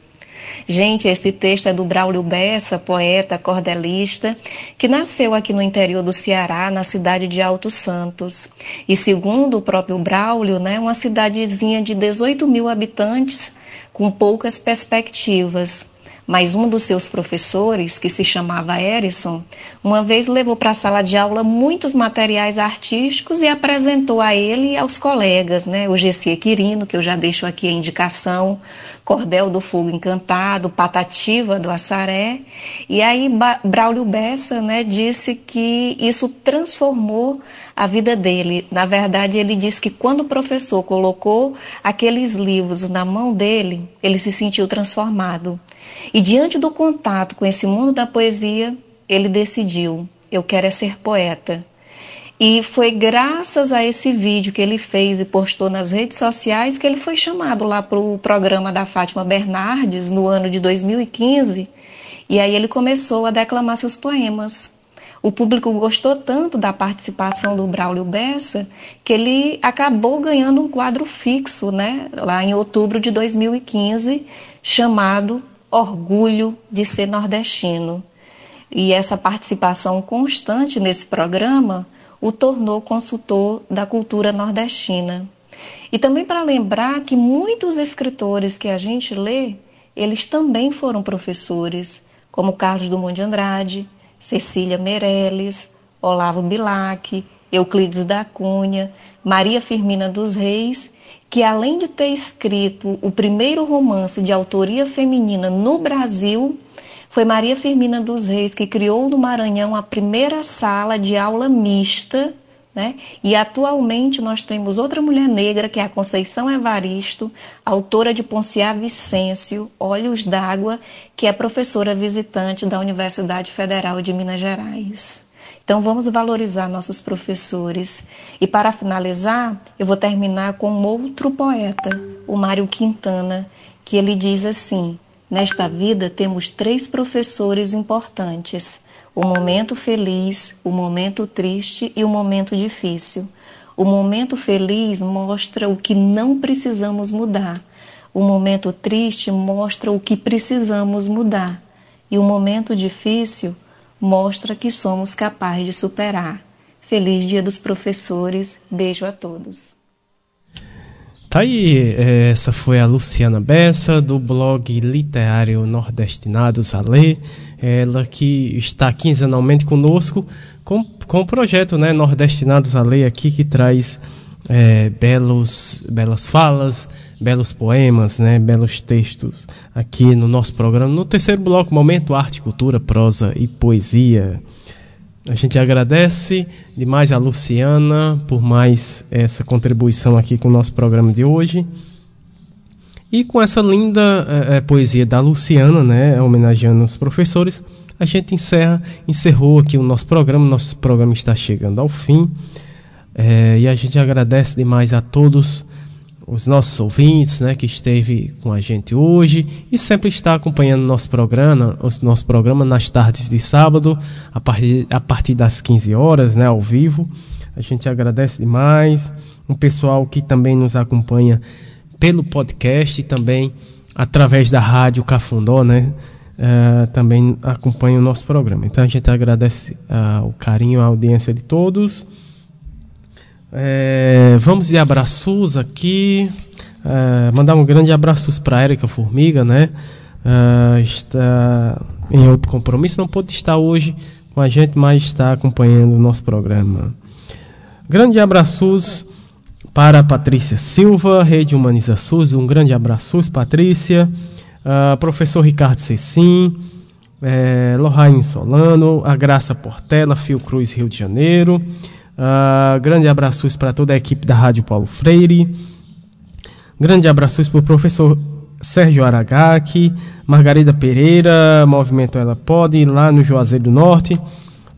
Gente, esse texto é do Braulio Bessa, poeta, cordelista, que nasceu aqui no interior do Ceará, na cidade de Alto Santos. E segundo o próprio Braulio, né, uma cidadezinha de 18 mil habitantes, com poucas perspectivas mas um dos seus professores, que se chamava Erison, uma vez levou para a sala de aula muitos materiais artísticos e apresentou a ele e aos colegas, né? O Gessia Quirino, que eu já deixo aqui a indicação, Cordel do Fogo Encantado, Patativa do Assaré. E aí Braulio Bessa, né, disse que isso transformou a vida dele. Na verdade, ele disse que quando o professor colocou aqueles livros na mão dele, ele se sentiu transformado. E diante do contato com esse mundo da poesia, ele decidiu: eu quero é ser poeta. E foi graças a esse vídeo que ele fez e postou nas redes sociais que ele foi chamado lá para o programa da Fátima Bernardes no ano de 2015. E aí ele começou a declamar seus poemas. O público gostou tanto da participação do Braulio Bessa que ele acabou ganhando um quadro fixo, né, lá em outubro de 2015, chamado orgulho de ser nordestino. E essa participação constante nesse programa o tornou consultor da cultura nordestina. E também para lembrar que muitos escritores que a gente lê, eles também foram professores, como Carlos Dumont de Andrade, Cecília Meirelles, Olavo Bilac, Euclides da Cunha, Maria Firmina dos Reis que além de ter escrito o primeiro romance de autoria feminina no Brasil, foi Maria Firmina dos Reis que criou no Maranhão a primeira sala de aula mista, né? E atualmente nós temos outra mulher negra, que é a Conceição Evaristo, autora de Ponciá Vicêncio, Olhos d'Água, que é professora visitante da Universidade Federal de Minas Gerais. Então vamos valorizar nossos professores. E para finalizar, eu vou terminar com outro poeta, o Mário Quintana, que ele diz assim: Nesta vida temos três professores importantes: o momento feliz, o momento triste e o momento difícil. O momento feliz mostra o que não precisamos mudar. O momento triste mostra o que precisamos mudar. E o momento difícil mostra que somos capazes de superar. Feliz Dia dos Professores, beijo a todos. Tá aí, é, essa foi a Luciana Bessa, do blog literário Nordestinados a Ler, ela que está quinzenalmente conosco com, com o projeto né, Nordestinados a Ler aqui, que traz é, belos, belas falas, belos poemas, né, belos textos aqui no nosso programa. No terceiro bloco, Momento Arte, Cultura, Prosa e Poesia. A gente agradece demais a Luciana por mais essa contribuição aqui com o nosso programa de hoje. E com essa linda é, poesia da Luciana, né, homenageando os professores, a gente encerra, encerrou aqui o nosso programa. Nosso programa está chegando ao fim. É, e a gente agradece demais a todos os nossos ouvintes, né, que esteve com a gente hoje e sempre está acompanhando nosso programa, o nosso programa nas tardes de sábado, a partir, a partir das 15 horas, né, ao vivo. A gente agradece demais. Um pessoal que também nos acompanha pelo podcast e também através da rádio Cafundó, né, uh, também acompanha o nosso programa. Então a gente agradece uh, o carinho, a audiência de todos. É, vamos de abraços aqui. É, mandar um grande abraço para a Érica Formiga, né? É, está em outro compromisso, não pode estar hoje com a gente, mas está acompanhando o nosso programa. Grande abraços para Patrícia Silva, Rede Humaniza SUS. Um grande abraço, Patrícia. Uh, professor Ricardo Cecim, é, Lohane Solano, a Graça Portela, Fiocruz, Rio de Janeiro. Uh, grande abraços para toda a equipe da Rádio Paulo Freire. Grande abraços para o professor Sérgio Aragaki, Margarida Pereira, Movimento Ela Pode, lá no Juazeiro do Norte.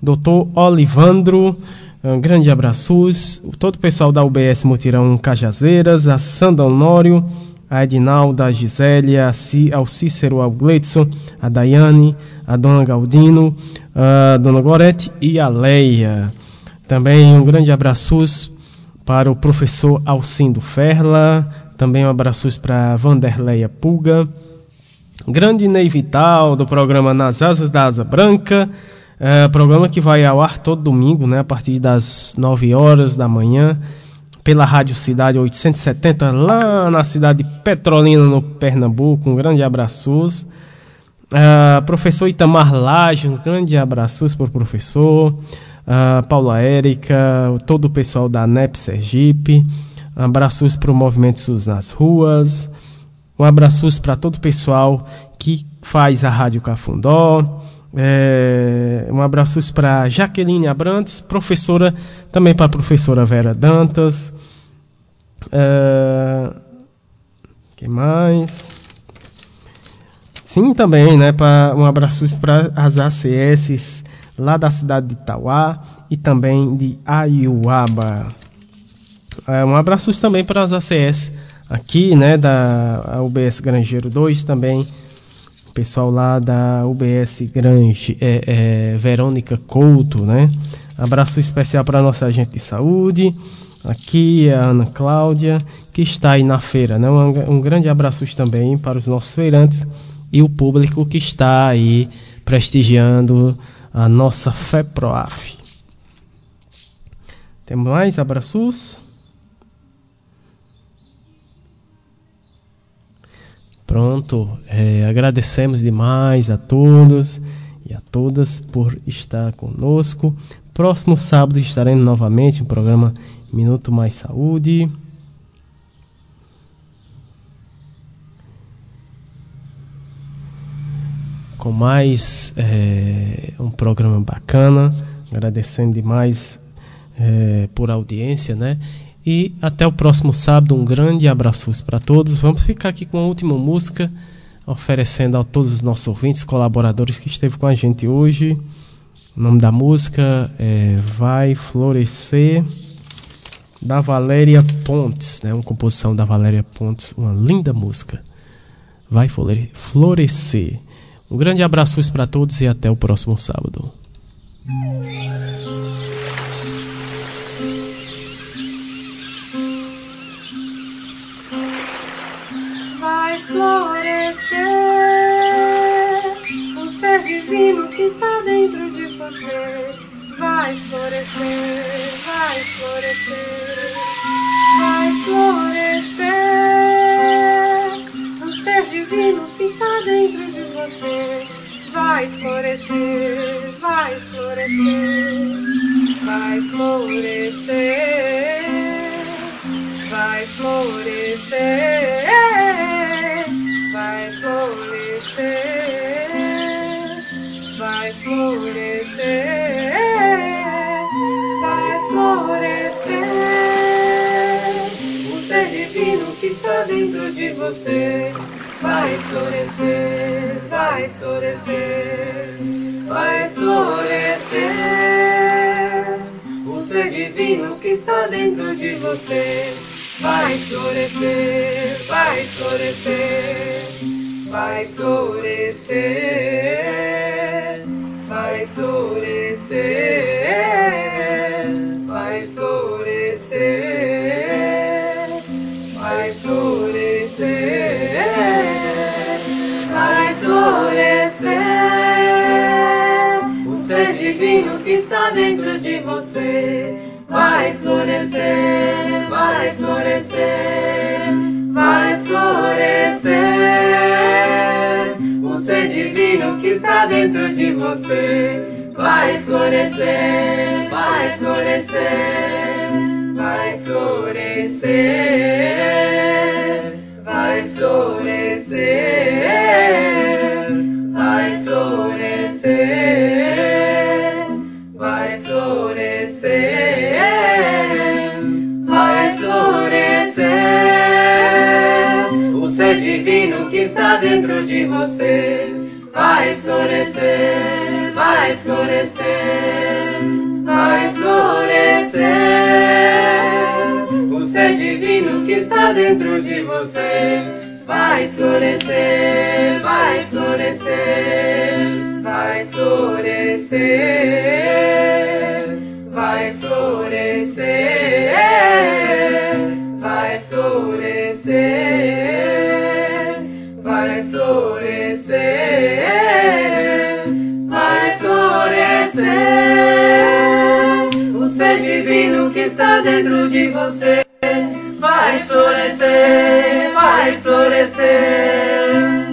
Doutor Olivandro, um grande abraços. Todo o pessoal da UBS Mutirão Cajazeiras, a Sandra Honório, a Edinalda, a Gisélia, ao Cícero, ao Gleidson, a Daiane, a Dona Galdino, a Dona Gorete e a Leia. Também um grande abraço para o professor Alcindo Ferla, também um abraço para Vanderleia Pulga, Grande Ney Vital, do programa Nas Asas da Asa Branca. É, programa que vai ao ar todo domingo, né, a partir das 9 horas da manhã, pela Rádio Cidade 870, lá na cidade de Petrolina, no Pernambuco. Um grande abraço. Uh, professor Itamar Laje, um grande abraço para o professor. Uh, Paula Érica, todo o pessoal da NEP Sergipe. Abraços para o Movimento SUS nas ruas. Um abraço para todo o pessoal que faz a Rádio Cafundó. É, um abraço para Jaqueline Abrantes, professora, também para a professora Vera Dantas. É, que mais? Sim, também, né? Pra, um abraço para as ACS lá da cidade de Itauá e também de Ayuaba. É, um abraço também para as ACS aqui, né? Da UBS Grangeiro 2 também. Pessoal lá da UBS Grange, é, é, Verônica Couto, né? Abraço especial para nossa agente de saúde. Aqui a Ana Cláudia, que está aí na feira, né? Um, um grande abraço também para os nossos feirantes e o público que está aí prestigiando a nossa FEPROAF. Tem mais abraços? Pronto, é, agradecemos demais a todos e a todas por estar conosco. Próximo sábado estaremos novamente no programa Minuto Mais Saúde. Com mais é, um programa bacana. Agradecendo demais é, por audiência, né? E até o próximo sábado. Um grande abraço para todos. Vamos ficar aqui com a última música, oferecendo a todos os nossos ouvintes, colaboradores que esteve com a gente hoje. O nome da música é Vai Florescer, da Valéria Pontes, né? Uma composição da Valéria Pontes, uma linda música. Vai Florescer. Um grande abraço para todos e até o próximo sábado. Vai florescer o ser divino que está dentro de você. Vai florescer, vai florescer, vai florescer o ser divino que está dentro de você vai florescer, vai florescer, vai florescer, vai florescer, vai florescer, vai florescer, vai florescer, o ser divino que está dentro de você vai florescer, vai florescer, vai florescer. O ser divino que está dentro de você vai florescer, vai florescer, vai florescer, vai florescer, que está dentro de você. Vai florescer, vai florescer, vai florescer. O ser divino que está dentro de você. Vai florescer, vai florescer, vai florescer, vai florescer, vai florescer, está dentro de você vai florescer, vai florescer, vai florescer. O ser divino que está dentro de você vai florescer, vai florescer, vai florescer, vai florescer, vai florescer, vai florescer. O ser divino que está dentro de você vai florescer, vai florescer,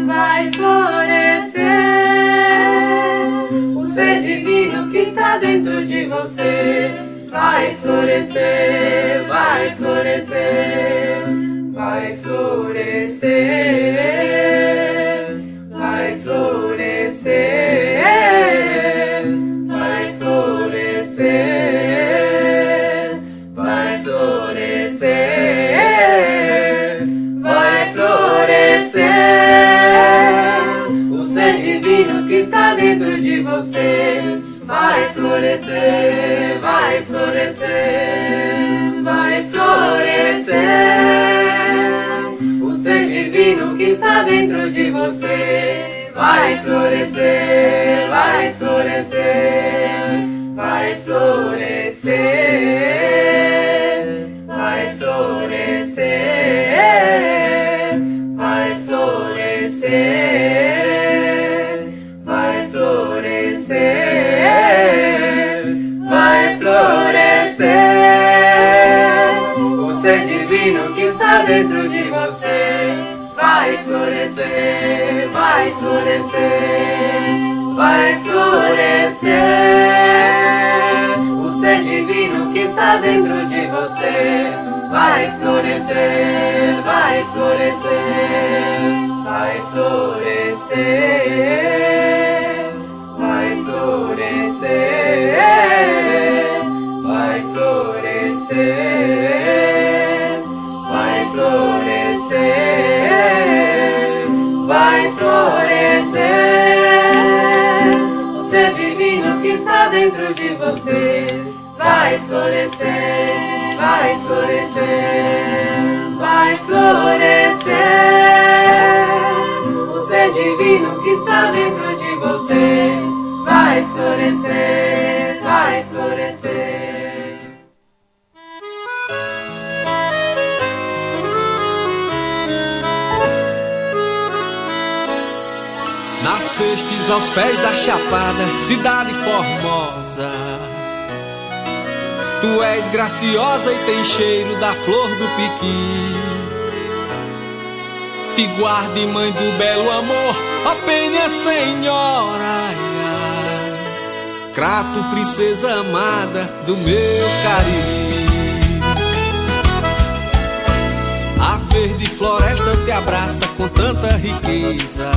vai florescer. O ser divino que está dentro de você vai florescer, vai florescer, vai florescer, vai florescer. Vai florescer. De você vai florescer, vai florescer, vai florescer. O ser divino que está dentro de você vai florescer, vai florescer, vai florescer, florescer, vai florescer, vai florescer. O ser divino que está dentro de você vai florescer, vai florescer, vai florescer, vai florescer, vai florescer, florescer. O ser divino que está dentro de você vai florescer, vai florescer, vai florescer. O ser divino que está dentro de você vai florescer, vai florescer. Nascestes aos pés da chapada, cidade formosa. Tu és graciosa e tem cheiro da flor do piqui. Te guarde, mãe do belo amor, ó penha senhora. Crato, princesa amada do meu Cariri. A verde floresta te abraça com tanta riqueza.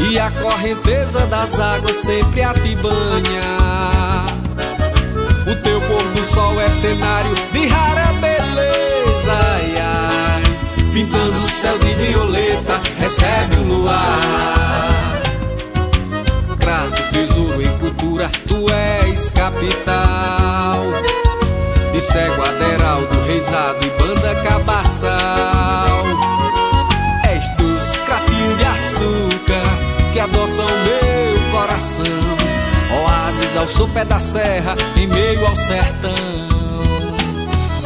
E a correnteza das águas sempre a te banha. O teu pôr do sol é cenário de rara beleza, ai, ai. Pintando o céu de violeta, recebe o luar. Crato, tesouro em cultura, tu és capital. De cego Aderaldo, Reisado e banda cabaçal. Adoçam meu coração. Oásis ao sopé da serra, em meio ao sertão.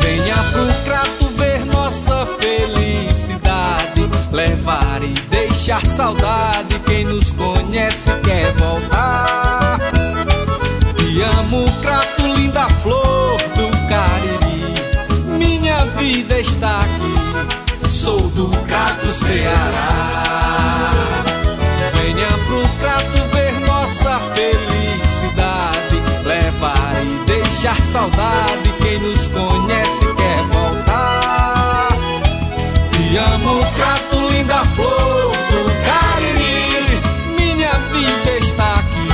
Venha pro crato ver nossa felicidade. Levar e deixar saudade. Quem nos conhece quer voltar. Te amo, crato, linda flor do Cariri. Minha vida está aqui. Sou do crato Ceará. Nossa felicidade. Levar e deixar saudade. Quem nos conhece quer voltar. Te amo, crato, linda flor do Cariri. Minha vida está aqui.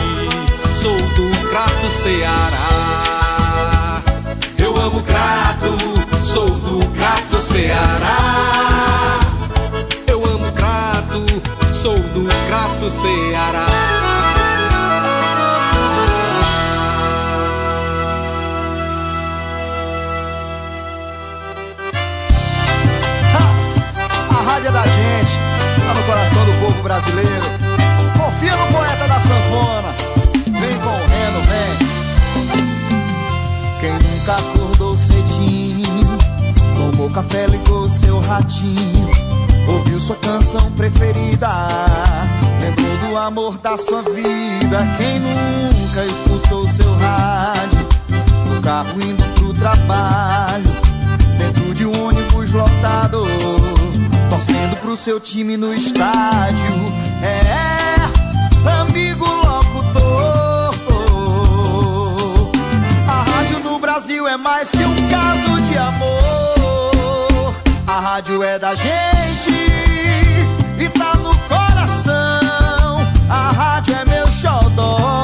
Sou do crato Ceará. Eu amo crato, sou do crato Ceará. Eu amo crato, sou do crato Ceará. Da gente, tá no coração do povo brasileiro. Confia no poeta da sanfona. Vem com o Reno, vem. Quem nunca acordou cedinho, tomou café, ligou seu ratinho, ouviu sua canção preferida, lembrou do amor da sua vida. Quem nunca pro seu time no estádio. É, amigo locutor. A rádio no Brasil é mais que um caso de amor. A rádio é da gente e tá no coração. A rádio é meu xodó.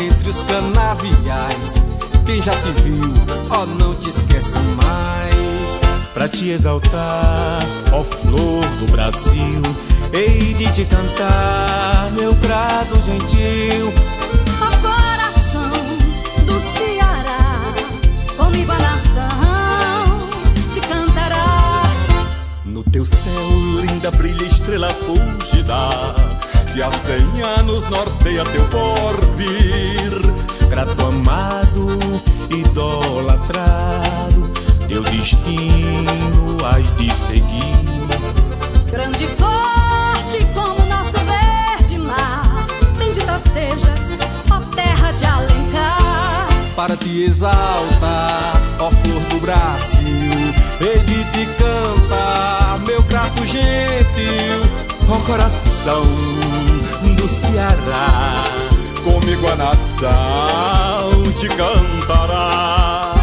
entre os canaviais, quem já te viu, ó, não te esquece mais. Pra te exaltar, ó flor do Brasil, hei de te cantar, meu prato gentil. Ó coração do Ceará, comigo a nação te cantará. No teu céu, linda, brilha estrela fúlgida, que há cem anos norteia teu porvir. Grato amado, idolatrado, teu destino has de seguir. Grande e forte como nosso verde mar, bendita sejas, ó terra de Alencar. Para te exaltar, ó flor do Brasil, hei de te cantar, meu grato gentil. Ó coração do Ceará, comigo a nação te cantará.